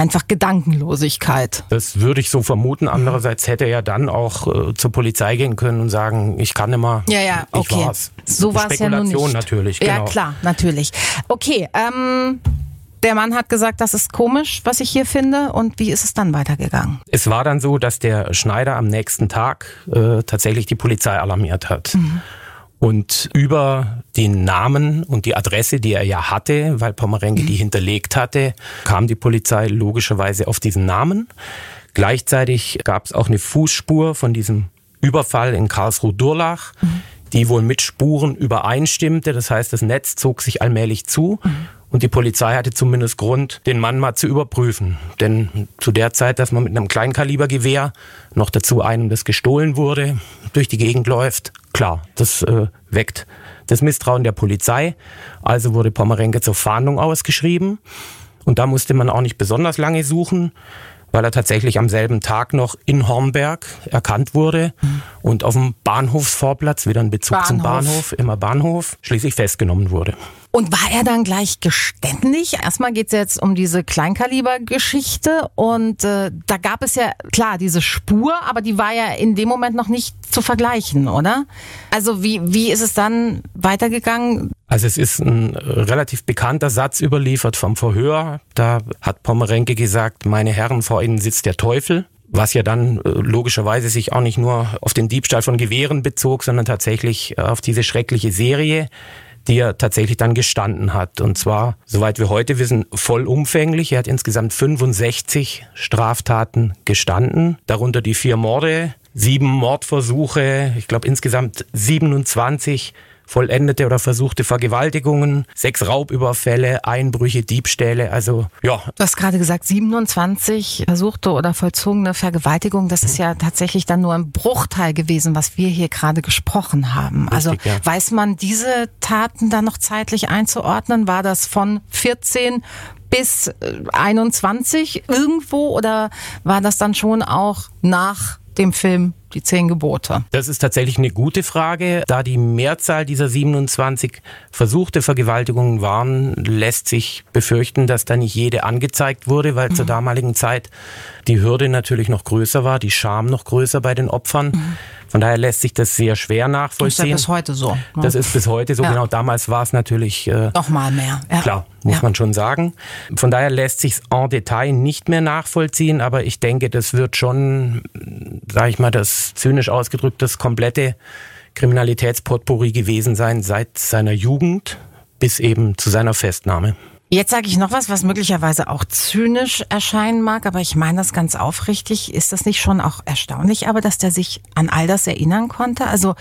einfach Gedankenlosigkeit. Das würde ich so vermuten. Andererseits hätte er ja dann auch äh, zur Polizei gehen können und sagen, ich kann immer. Ja, ja, okay. Ich war's. So war es ja nun nicht. natürlich. Genau. Ja, klar, natürlich. Okay, ähm, der Mann hat gesagt, das ist komisch, was ich hier finde. Und wie ist es dann weitergegangen? Es war dann so, dass der Schneider am nächsten Tag äh, tatsächlich die Polizei alarmiert hat. Mhm. Und über den Namen und die Adresse, die er ja hatte, weil Pomerenke die mhm. hinterlegt hatte, kam die Polizei logischerweise auf diesen Namen. Gleichzeitig gab es auch eine Fußspur von diesem Überfall in Karlsruhe-Durlach, mhm. die wohl mit Spuren übereinstimmte. Das heißt, das Netz zog sich allmählich zu. Mhm. Und die Polizei hatte zumindest Grund, den Mann mal zu überprüfen. Denn zu der Zeit, dass man mit einem Kleinkalibergewehr, noch dazu einem, das gestohlen wurde, durch die Gegend läuft, klar, das äh, weckt das Misstrauen der Polizei. Also wurde Pomerenke zur Fahndung ausgeschrieben. Und da musste man auch nicht besonders lange suchen weil er tatsächlich am selben Tag noch in Hornberg erkannt wurde mhm. und auf dem Bahnhofsvorplatz, wieder ein Bezug Bahnhof. zum Bahnhof, immer Bahnhof, schließlich festgenommen wurde. Und war er dann gleich geständig? Erstmal geht es jetzt um diese Kleinkaliber-Geschichte und äh, da gab es ja klar diese Spur, aber die war ja in dem Moment noch nicht zu vergleichen, oder? Also wie, wie ist es dann weitergegangen? Also es ist ein relativ bekannter Satz überliefert vom Verhör. Da hat Pommerenke gesagt, meine Herren, vor Ihnen sitzt der Teufel was ja dann äh, logischerweise sich auch nicht nur auf den Diebstahl von Gewehren bezog, sondern tatsächlich äh, auf diese schreckliche Serie, die er tatsächlich dann gestanden hat. Und zwar, soweit wir heute wissen, vollumfänglich. Er hat insgesamt 65 Straftaten gestanden, darunter die vier Morde, sieben Mordversuche, ich glaube insgesamt 27 vollendete oder versuchte Vergewaltigungen, sechs Raubüberfälle, Einbrüche, Diebstähle, also ja. Du hast gerade gesagt, 27 versuchte oder vollzogene Vergewaltigungen, das ist ja tatsächlich dann nur ein Bruchteil gewesen, was wir hier gerade gesprochen haben. Also Richtig, ja. weiß man diese Taten dann noch zeitlich einzuordnen? War das von 14 bis 21 irgendwo oder war das dann schon auch nach dem Film die zehn Gebote? Das ist tatsächlich eine gute Frage. Da die Mehrzahl dieser 27 versuchte Vergewaltigungen waren, lässt sich befürchten, dass da nicht jede angezeigt wurde, weil mhm. zur damaligen Zeit die Hürde natürlich noch größer war, die Scham noch größer bei den Opfern. Mhm. Von daher lässt sich das sehr schwer nachvollziehen. Das ist ja bis heute so. Ne? Das ist bis heute so. Ja. Genau, damals war es natürlich äh, noch mal mehr. Ja. Klar, muss ja. man schon sagen. Von daher lässt sich en Detail nicht mehr nachvollziehen, aber ich denke, das wird schon, sage ich mal, das zynisch ausgedrückt, das komplette Kriminalitätspotpourri gewesen sein seit seiner Jugend bis eben zu seiner Festnahme. Jetzt sage ich noch was, was möglicherweise auch zynisch erscheinen mag, aber ich meine das ganz aufrichtig. Ist das nicht schon auch erstaunlich, aber dass der sich an all das erinnern konnte? Also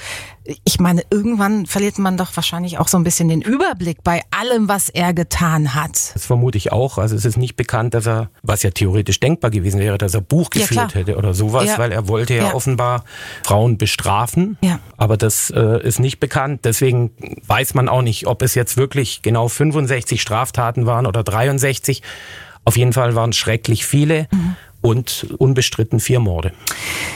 ich meine, irgendwann verliert man doch wahrscheinlich auch so ein bisschen den Überblick bei allem, was er getan hat. Das vermute ich auch. Also es ist nicht bekannt, dass er, was ja theoretisch denkbar gewesen wäre, dass er Buch geführt ja, hätte oder sowas, ja. weil er wollte ja, ja, offenbar Frauen bestrafen. Ja. Aber das äh, ist nicht bekannt. Deswegen weiß man auch nicht, ob es jetzt wirklich genau 65 Straftaten waren oder 63. Auf jeden Fall waren es schrecklich viele. Mhm und unbestritten vier Morde.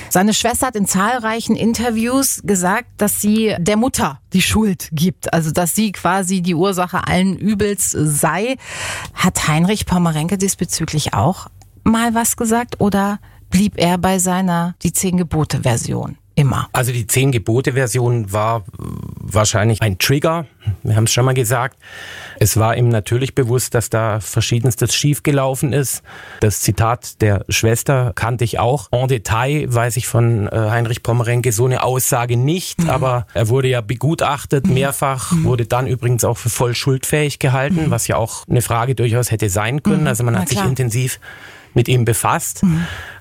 Seine Schwester hat in zahlreichen Interviews gesagt, dass sie der Mutter die Schuld gibt, also dass sie quasi die Ursache allen Übels sei. Hat Heinrich Pommerenke diesbezüglich auch mal was gesagt oder blieb er bei seiner Die Zehn Gebote Version? Immer. Also die Zehn Gebote Version war wahrscheinlich ein Trigger. Wir haben es schon mal gesagt. Es war ihm natürlich bewusst, dass da verschiedenstes schiefgelaufen ist. Das Zitat der Schwester kannte ich auch. En Detail weiß ich von äh, Heinrich Pommerenke so eine Aussage nicht, mhm. aber er wurde ja begutachtet mhm. mehrfach, mhm. wurde dann übrigens auch für voll schuldfähig gehalten, mhm. was ja auch eine Frage durchaus hätte sein können. Mhm. Also man hat sich intensiv mit ihm befasst,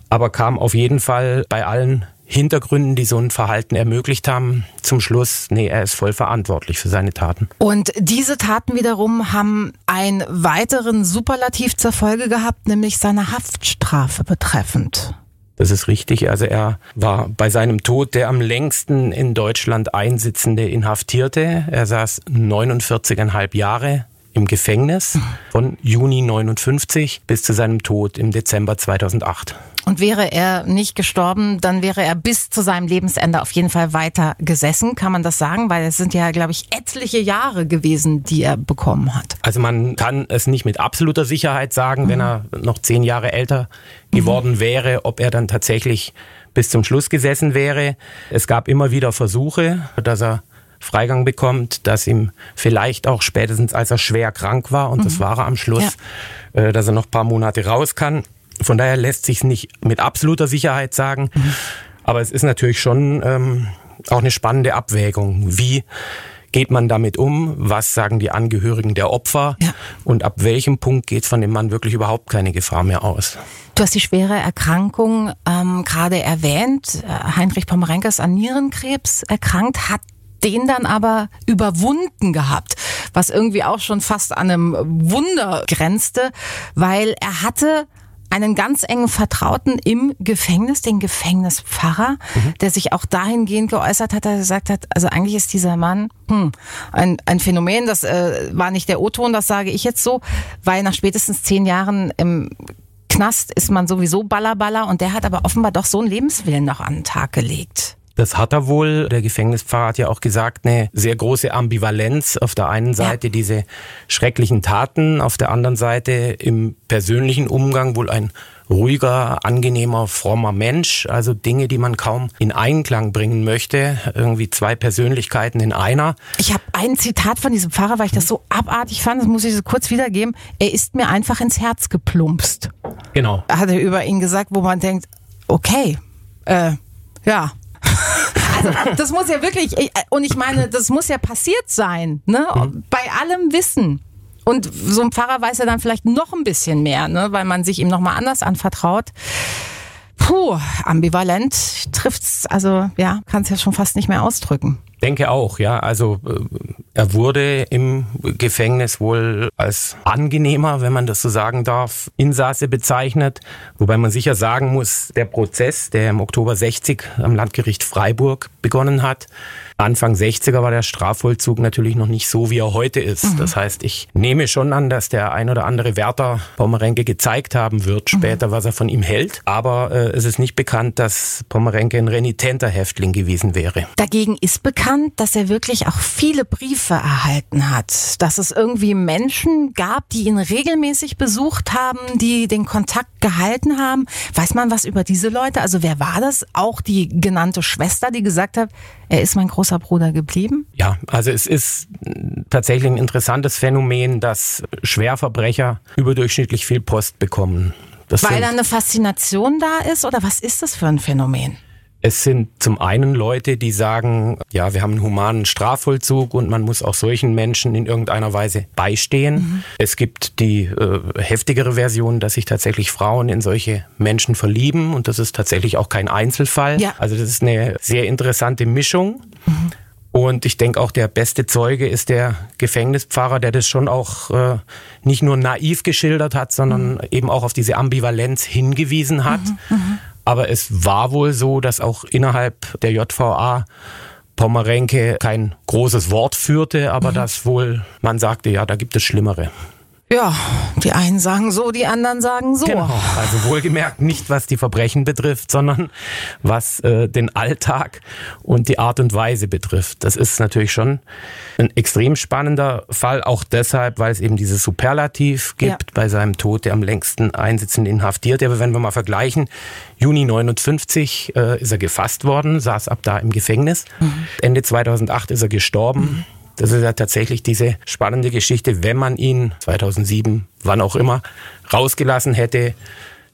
aber kam auf jeden Fall bei allen Hintergründen, die so ein Verhalten ermöglicht haben, zum Schluss, nee, er ist voll verantwortlich für seine Taten. Und diese Taten wiederum haben einen weiteren Superlativ zur Folge gehabt, nämlich seine Haftstrafe betreffend. Das ist richtig. Also er war bei seinem Tod der am längsten in Deutschland einsitzende Inhaftierte. Er saß 49,5 Jahre im Gefängnis von Juni 59 bis zu seinem Tod im Dezember 2008. Und wäre er nicht gestorben, dann wäre er bis zu seinem Lebensende auf jeden Fall weiter gesessen, kann man das sagen? Weil es sind ja, glaube ich, etliche Jahre gewesen, die er bekommen hat. Also man kann es nicht mit absoluter Sicherheit sagen, mhm. wenn er noch zehn Jahre älter geworden mhm. wäre, ob er dann tatsächlich bis zum Schluss gesessen wäre. Es gab immer wieder Versuche, dass er Freigang bekommt, dass ihm vielleicht auch spätestens, als er schwer krank war, und mhm. das war er am Schluss, ja. äh, dass er noch paar Monate raus kann. Von daher lässt sich nicht mit absoluter Sicherheit sagen. Mhm. Aber es ist natürlich schon ähm, auch eine spannende Abwägung. Wie geht man damit um? Was sagen die Angehörigen der Opfer? Ja. Und ab welchem Punkt geht von dem Mann wirklich überhaupt keine Gefahr mehr aus? Du hast die schwere Erkrankung ähm, gerade erwähnt. Äh, Heinrich Pomerenke ist an Nierenkrebs erkrankt, hat den dann aber überwunden gehabt, was irgendwie auch schon fast an einem Wunder grenzte, weil er hatte einen ganz engen Vertrauten im Gefängnis, den Gefängnispfarrer, mhm. der sich auch dahingehend geäußert hat, er gesagt hat, also eigentlich ist dieser Mann hm, ein, ein Phänomen, das äh, war nicht der O-Ton, das sage ich jetzt so, weil nach spätestens zehn Jahren im Knast ist man sowieso Ballerballer und der hat aber offenbar doch so einen Lebenswillen noch an den Tag gelegt. Das hat er wohl. Der Gefängnispfarrer hat ja auch gesagt, eine sehr große Ambivalenz. Auf der einen Seite ja. diese schrecklichen Taten, auf der anderen Seite im persönlichen Umgang wohl ein ruhiger, angenehmer, frommer Mensch. Also Dinge, die man kaum in Einklang bringen möchte. Irgendwie zwei Persönlichkeiten in einer. Ich habe ein Zitat von diesem Pfarrer, weil ich das so abartig fand, das muss ich so kurz wiedergeben. Er ist mir einfach ins Herz geplumpst. Genau. Hat er über ihn gesagt, wo man denkt, okay, äh, ja, also das muss ja wirklich, und ich meine, das muss ja passiert sein, ne? Mhm. Bei allem Wissen. Und so ein Pfarrer weiß ja dann vielleicht noch ein bisschen mehr, ne? weil man sich ihm nochmal anders anvertraut. Puh, ambivalent trifft's, also ja, kann es ja schon fast nicht mehr ausdrücken. Denke auch, ja. Also äh, er wurde im Gefängnis wohl als angenehmer, wenn man das so sagen darf, Insasse bezeichnet. Wobei man sicher sagen muss, der Prozess, der im Oktober 60 am Landgericht Freiburg begonnen hat, Anfang 60er war der Strafvollzug natürlich noch nicht so, wie er heute ist. Mhm. Das heißt, ich nehme schon an, dass der ein oder andere Wärter Pommerenke gezeigt haben wird mhm. später, mhm. was er von ihm hält. Aber äh, es ist nicht bekannt, dass Pommerenke ein renitenter Häftling gewesen wäre. Dagegen ist bekannt, dass er wirklich auch viele Briefe erhalten hat. Dass es irgendwie Menschen gab, die ihn regelmäßig besucht haben, die den Kontakt gehalten haben. Weiß man was über diese Leute? Also wer war das? Auch die genannte Schwester, die gesagt hat, er ist mein großer Bruder geblieben? Ja, also es ist tatsächlich ein interessantes Phänomen, dass Schwerverbrecher überdurchschnittlich viel Post bekommen. Das Weil da eine Faszination da ist oder was ist das für ein Phänomen? Es sind zum einen Leute, die sagen, ja, wir haben einen humanen Strafvollzug und man muss auch solchen Menschen in irgendeiner Weise beistehen. Mhm. Es gibt die äh, heftigere Version, dass sich tatsächlich Frauen in solche Menschen verlieben und das ist tatsächlich auch kein Einzelfall. Ja. Also das ist eine sehr interessante Mischung. Mhm. Und ich denke auch, der beste Zeuge ist der Gefängnispfarrer, der das schon auch äh, nicht nur naiv geschildert hat, sondern mhm. eben auch auf diese Ambivalenz hingewiesen hat. Mhm. Aber es war wohl so, dass auch innerhalb der JVA Pommerenke kein großes Wort führte, aber mhm. dass wohl man sagte, ja, da gibt es Schlimmere. Ja, die einen sagen so, die anderen sagen so. Genau. Also wohlgemerkt nicht, was die Verbrechen betrifft, sondern was äh, den Alltag und die Art und Weise betrifft. Das ist natürlich schon ein extrem spannender Fall, auch deshalb, weil es eben dieses Superlativ gibt ja. bei seinem Tod, der am längsten einsitzend inhaftiert. Aber wenn wir mal vergleichen, Juni 59 äh, ist er gefasst worden, saß ab da im Gefängnis. Mhm. Ende 2008 ist er gestorben. Mhm. Das ist ja tatsächlich diese spannende Geschichte, wenn man ihn 2007, wann auch immer, rausgelassen hätte.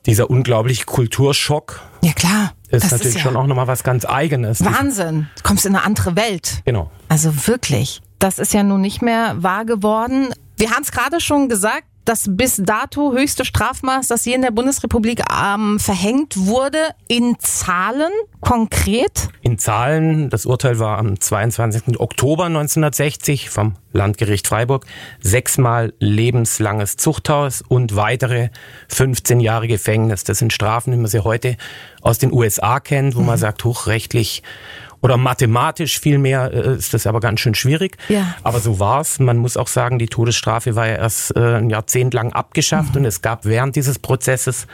Dieser unglaubliche Kulturschock. Ja klar. Ist das natürlich ist ja schon auch nochmal was ganz Eigenes. Wahnsinn. Du kommst in eine andere Welt. Genau. Also wirklich. Das ist ja nun nicht mehr wahr geworden. Wir haben es gerade schon gesagt, das bis dato höchste Strafmaß, das je in der Bundesrepublik ähm, verhängt wurde, in Zahlen konkret? In Zahlen, das Urteil war am 22. Oktober 1960 vom Landgericht Freiburg, sechsmal lebenslanges Zuchthaus und weitere 15 Jahre Gefängnis. Das sind Strafen, wie man sie heute aus den USA kennt, wo mhm. man sagt, hochrechtlich oder mathematisch vielmehr äh, ist das aber ganz schön schwierig. Ja. Aber so war's. Man muss auch sagen, die Todesstrafe war ja erst äh, ein Jahrzehnt lang abgeschafft mhm. und es gab während dieses Prozesses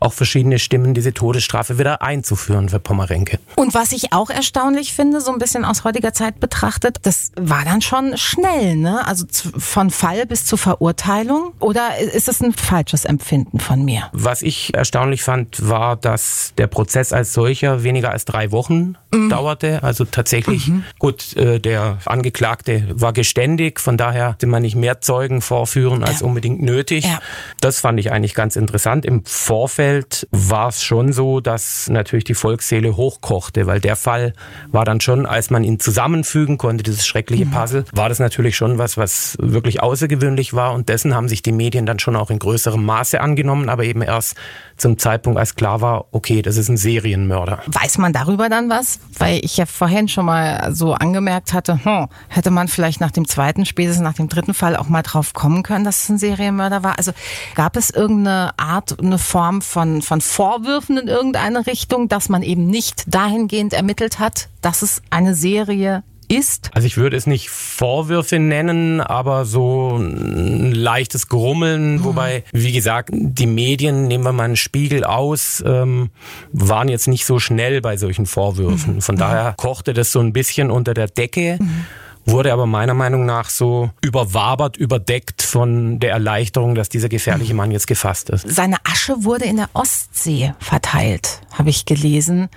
auch verschiedene Stimmen, diese Todesstrafe wieder einzuführen für Pommerenke. Und was ich auch erstaunlich finde, so ein bisschen aus heutiger Zeit betrachtet, das war dann schon schnell, ne? Also von Fall bis zur Verurteilung. Oder ist es ein falsches Empfinden von mir? Was ich erstaunlich fand, war, dass der Prozess als solcher weniger als drei Wochen mhm. dauerte. Also tatsächlich, mhm. gut, äh, der Angeklagte war geständig, von daher hätte man nicht mehr Zeugen vorführen als ja. unbedingt nötig. Ja. Das fand ich eigentlich ganz interessant. Im Vorfeld Umfeld war es schon so, dass natürlich die Volksseele hochkochte, weil der Fall war dann schon, als man ihn zusammenfügen konnte, dieses schreckliche mhm. Puzzle, war das natürlich schon was, was wirklich außergewöhnlich war und dessen haben sich die Medien dann schon auch in größerem Maße angenommen, aber eben erst zum Zeitpunkt, als klar war, okay, das ist ein Serienmörder. Weiß man darüber dann was? Weil ich ja vorhin schon mal so angemerkt hatte, hm, hätte man vielleicht nach dem zweiten, spätestens nach dem dritten Fall auch mal drauf kommen können, dass es ein Serienmörder war. Also gab es irgendeine Art, eine Form von, von Vorwürfen in irgendeine Richtung, dass man eben nicht dahingehend ermittelt hat, dass es eine Serie ist? Also ich würde es nicht Vorwürfe nennen, aber so ein leichtes Grummeln, mhm. wobei, wie gesagt, die Medien, nehmen wir mal einen Spiegel aus, ähm, waren jetzt nicht so schnell bei solchen Vorwürfen. Mhm. Von daher kochte das so ein bisschen unter der Decke. Mhm wurde aber meiner Meinung nach so überwabert, überdeckt von der Erleichterung, dass dieser gefährliche Mann jetzt gefasst ist. Seine Asche wurde in der Ostsee verteilt, habe ich gelesen,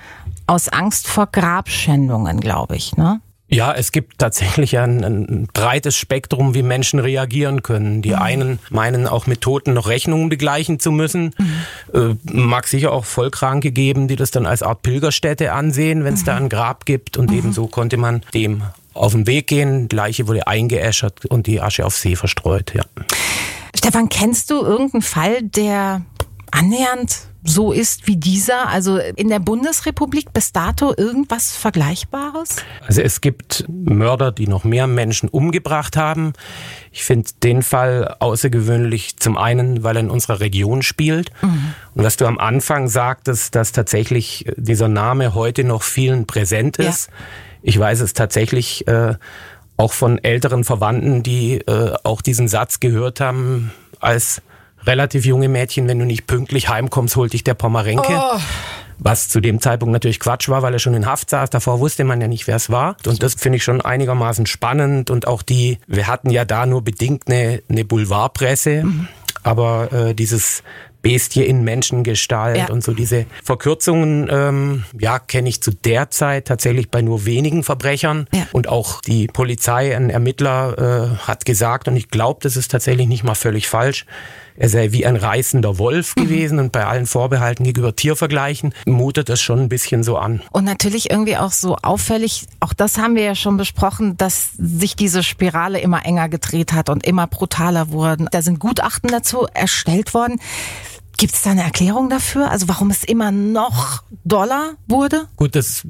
aus Angst vor Grabschändungen, glaube ich. Ne? Ja, es gibt tatsächlich ein, ein, breites Spektrum, wie Menschen reagieren können. Die mhm. einen meinen auch mit Toten noch Rechnungen begleichen zu müssen. Mhm. Äh, mag sicher auch Vollkranke geben, die das dann als Art Pilgerstätte ansehen, wenn es mhm. da ein Grab gibt. Und mhm. ebenso konnte man dem auf den Weg gehen. Die Leiche wurde eingeäschert und die Asche auf See verstreut. Ja. Stefan, kennst du irgendeinen Fall, der annähernd so ist wie dieser? Also in der Bundesrepublik bis dato irgendwas Vergleichbares? Also es gibt Mörder, die noch mehr Menschen umgebracht haben. Ich finde den Fall außergewöhnlich zum einen, weil er in unserer Region spielt. Mhm. Und was du am Anfang sagtest, dass tatsächlich dieser Name heute noch vielen präsent ist. Ja. Ich weiß es tatsächlich äh, auch von älteren Verwandten, die äh, auch diesen Satz gehört haben als relativ junge Mädchen, wenn du nicht pünktlich heimkommst, holt dich der Pommerenke. Oh. Was zu dem Zeitpunkt natürlich Quatsch war, weil er schon in Haft saß. Davor wusste man ja nicht, wer es war. Und das finde ich schon einigermaßen spannend. Und auch die, wir hatten ja da nur bedingt eine, eine Boulevardpresse. Mhm. Aber äh, dieses Bestie in Menschengestalt ja. und so diese Verkürzungen, ähm, ja, kenne ich zu der Zeit tatsächlich bei nur wenigen Verbrechern. Ja. Und auch die Polizei, ein Ermittler äh, hat gesagt, und ich glaube, das ist tatsächlich nicht mal völlig falsch, er sei wie ein reißender Wolf mhm. gewesen und bei allen Vorbehalten gegenüber Tiervergleichen mutet das schon ein bisschen so an. Und natürlich irgendwie auch so auffällig, auch das haben wir ja schon besprochen, dass sich diese Spirale immer enger gedreht hat und immer brutaler wurden. Da sind Gutachten dazu erstellt worden. Gibt es da eine Erklärung dafür? Also warum es immer noch doller wurde? Gut, das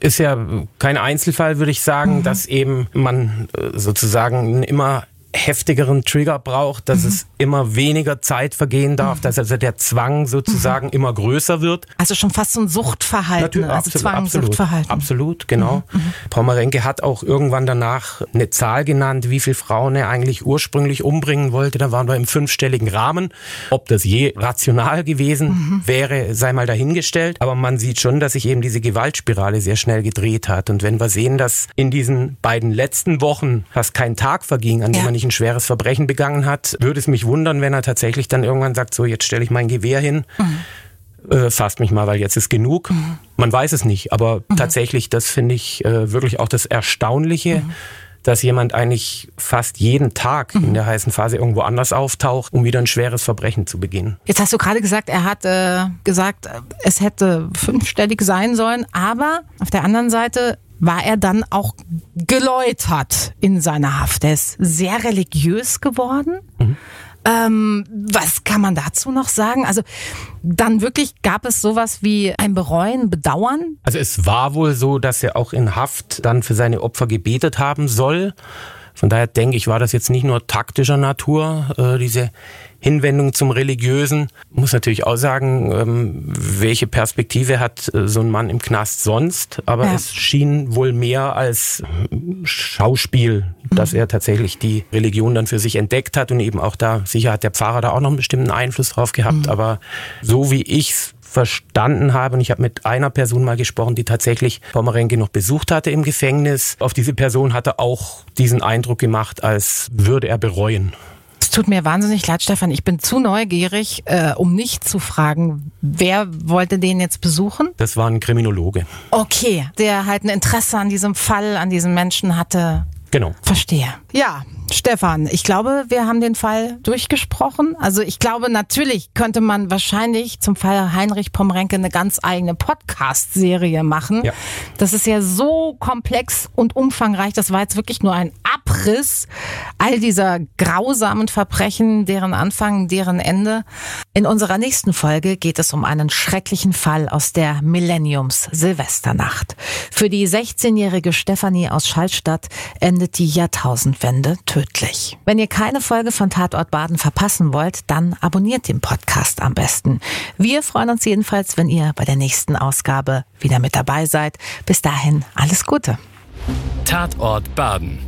ist ja kein Einzelfall, würde ich sagen, mhm. dass eben man äh, sozusagen immer heftigeren Trigger braucht, dass mhm. es immer weniger Zeit vergehen darf, mhm. dass also der Zwang sozusagen mhm. immer größer wird. Also schon fast so ein Suchtverhalten, Natürlich, also absolut, Zwang, absolut, Suchtverhalten. Absolut, genau. Mhm. mhm. Pommerenke hat auch irgendwann danach eine Zahl genannt, wie viele Frauen er eigentlich ursprünglich umbringen wollte. Da waren wir im fünfstelligen Rahmen. Ob das je rational gewesen mhm. wäre, sei mal dahingestellt. Aber man sieht schon, dass sich eben diese Gewaltspirale sehr schnell gedreht hat. Und wenn wir sehen, dass in diesen beiden letzten Wochen fast kein Tag verging, an dem ja. man nicht ein schweres Verbrechen begangen hat, würde es mich wundern, wenn er tatsächlich dann irgendwann sagt, so jetzt stelle ich mein Gewehr hin. Mhm. Äh, fasst mich mal, weil jetzt ist genug. Mhm. Man weiß es nicht, aber mhm. tatsächlich, das finde ich äh, wirklich auch das Erstaunliche, mhm. dass jemand eigentlich fast jeden Tag in mhm. der heißen Phase irgendwo anders auftaucht, um wieder ein schweres Verbrechen zu beginnen. Jetzt hast du gerade gesagt, er hat äh, gesagt, es hätte fünfstellig sein sollen, aber auf der anderen Seite war er dann auch geläutert in seiner Haft. Er ist sehr religiös geworden. Mhm. Ähm, was kann man dazu noch sagen? Also dann wirklich gab es sowas wie ein Bereuen, Bedauern? Also es war wohl so, dass er auch in Haft dann für seine Opfer gebetet haben soll. Von daher denke ich, war das jetzt nicht nur taktischer Natur, äh, diese Hinwendung zum Religiösen. Muss natürlich auch sagen, ähm, welche Perspektive hat äh, so ein Mann im Knast sonst? Aber ja. es schien wohl mehr als Schauspiel, dass mhm. er tatsächlich die Religion dann für sich entdeckt hat und eben auch da, sicher hat der Pfarrer da auch noch einen bestimmten Einfluss drauf gehabt. Mhm. Aber so wie ich's verstanden habe, und ich habe mit einer Person mal gesprochen, die tatsächlich Pomerenke noch besucht hatte im Gefängnis. Auf diese Person hatte auch diesen Eindruck gemacht, als würde er bereuen. Es tut mir wahnsinnig leid, Stefan. Ich bin zu neugierig, äh, um nicht zu fragen, wer wollte den jetzt besuchen? Das war ein Kriminologe. Okay, der halt ein Interesse an diesem Fall, an diesem Menschen hatte. Genau. Verstehe. Ja, Stefan, ich glaube, wir haben den Fall durchgesprochen. Also ich glaube, natürlich könnte man wahrscheinlich zum Fall Heinrich Pomrenke eine ganz eigene Podcast-Serie machen. Ja. Das ist ja so komplex und umfangreich. Das war jetzt wirklich nur ein Abriss all dieser grausamen Verbrechen, deren Anfang, deren Ende. In unserer nächsten Folge geht es um einen schrecklichen Fall aus der Millenniums-Silvesternacht. Für die 16-jährige Stefanie aus Schallstadt endet die Jahrtausendwende tödlich tödlich. Wenn ihr keine Folge von Tatort Baden verpassen wollt, dann abonniert den Podcast am besten. Wir freuen uns jedenfalls, wenn ihr bei der nächsten Ausgabe wieder mit dabei seid. Bis dahin alles Gute. Tatort Baden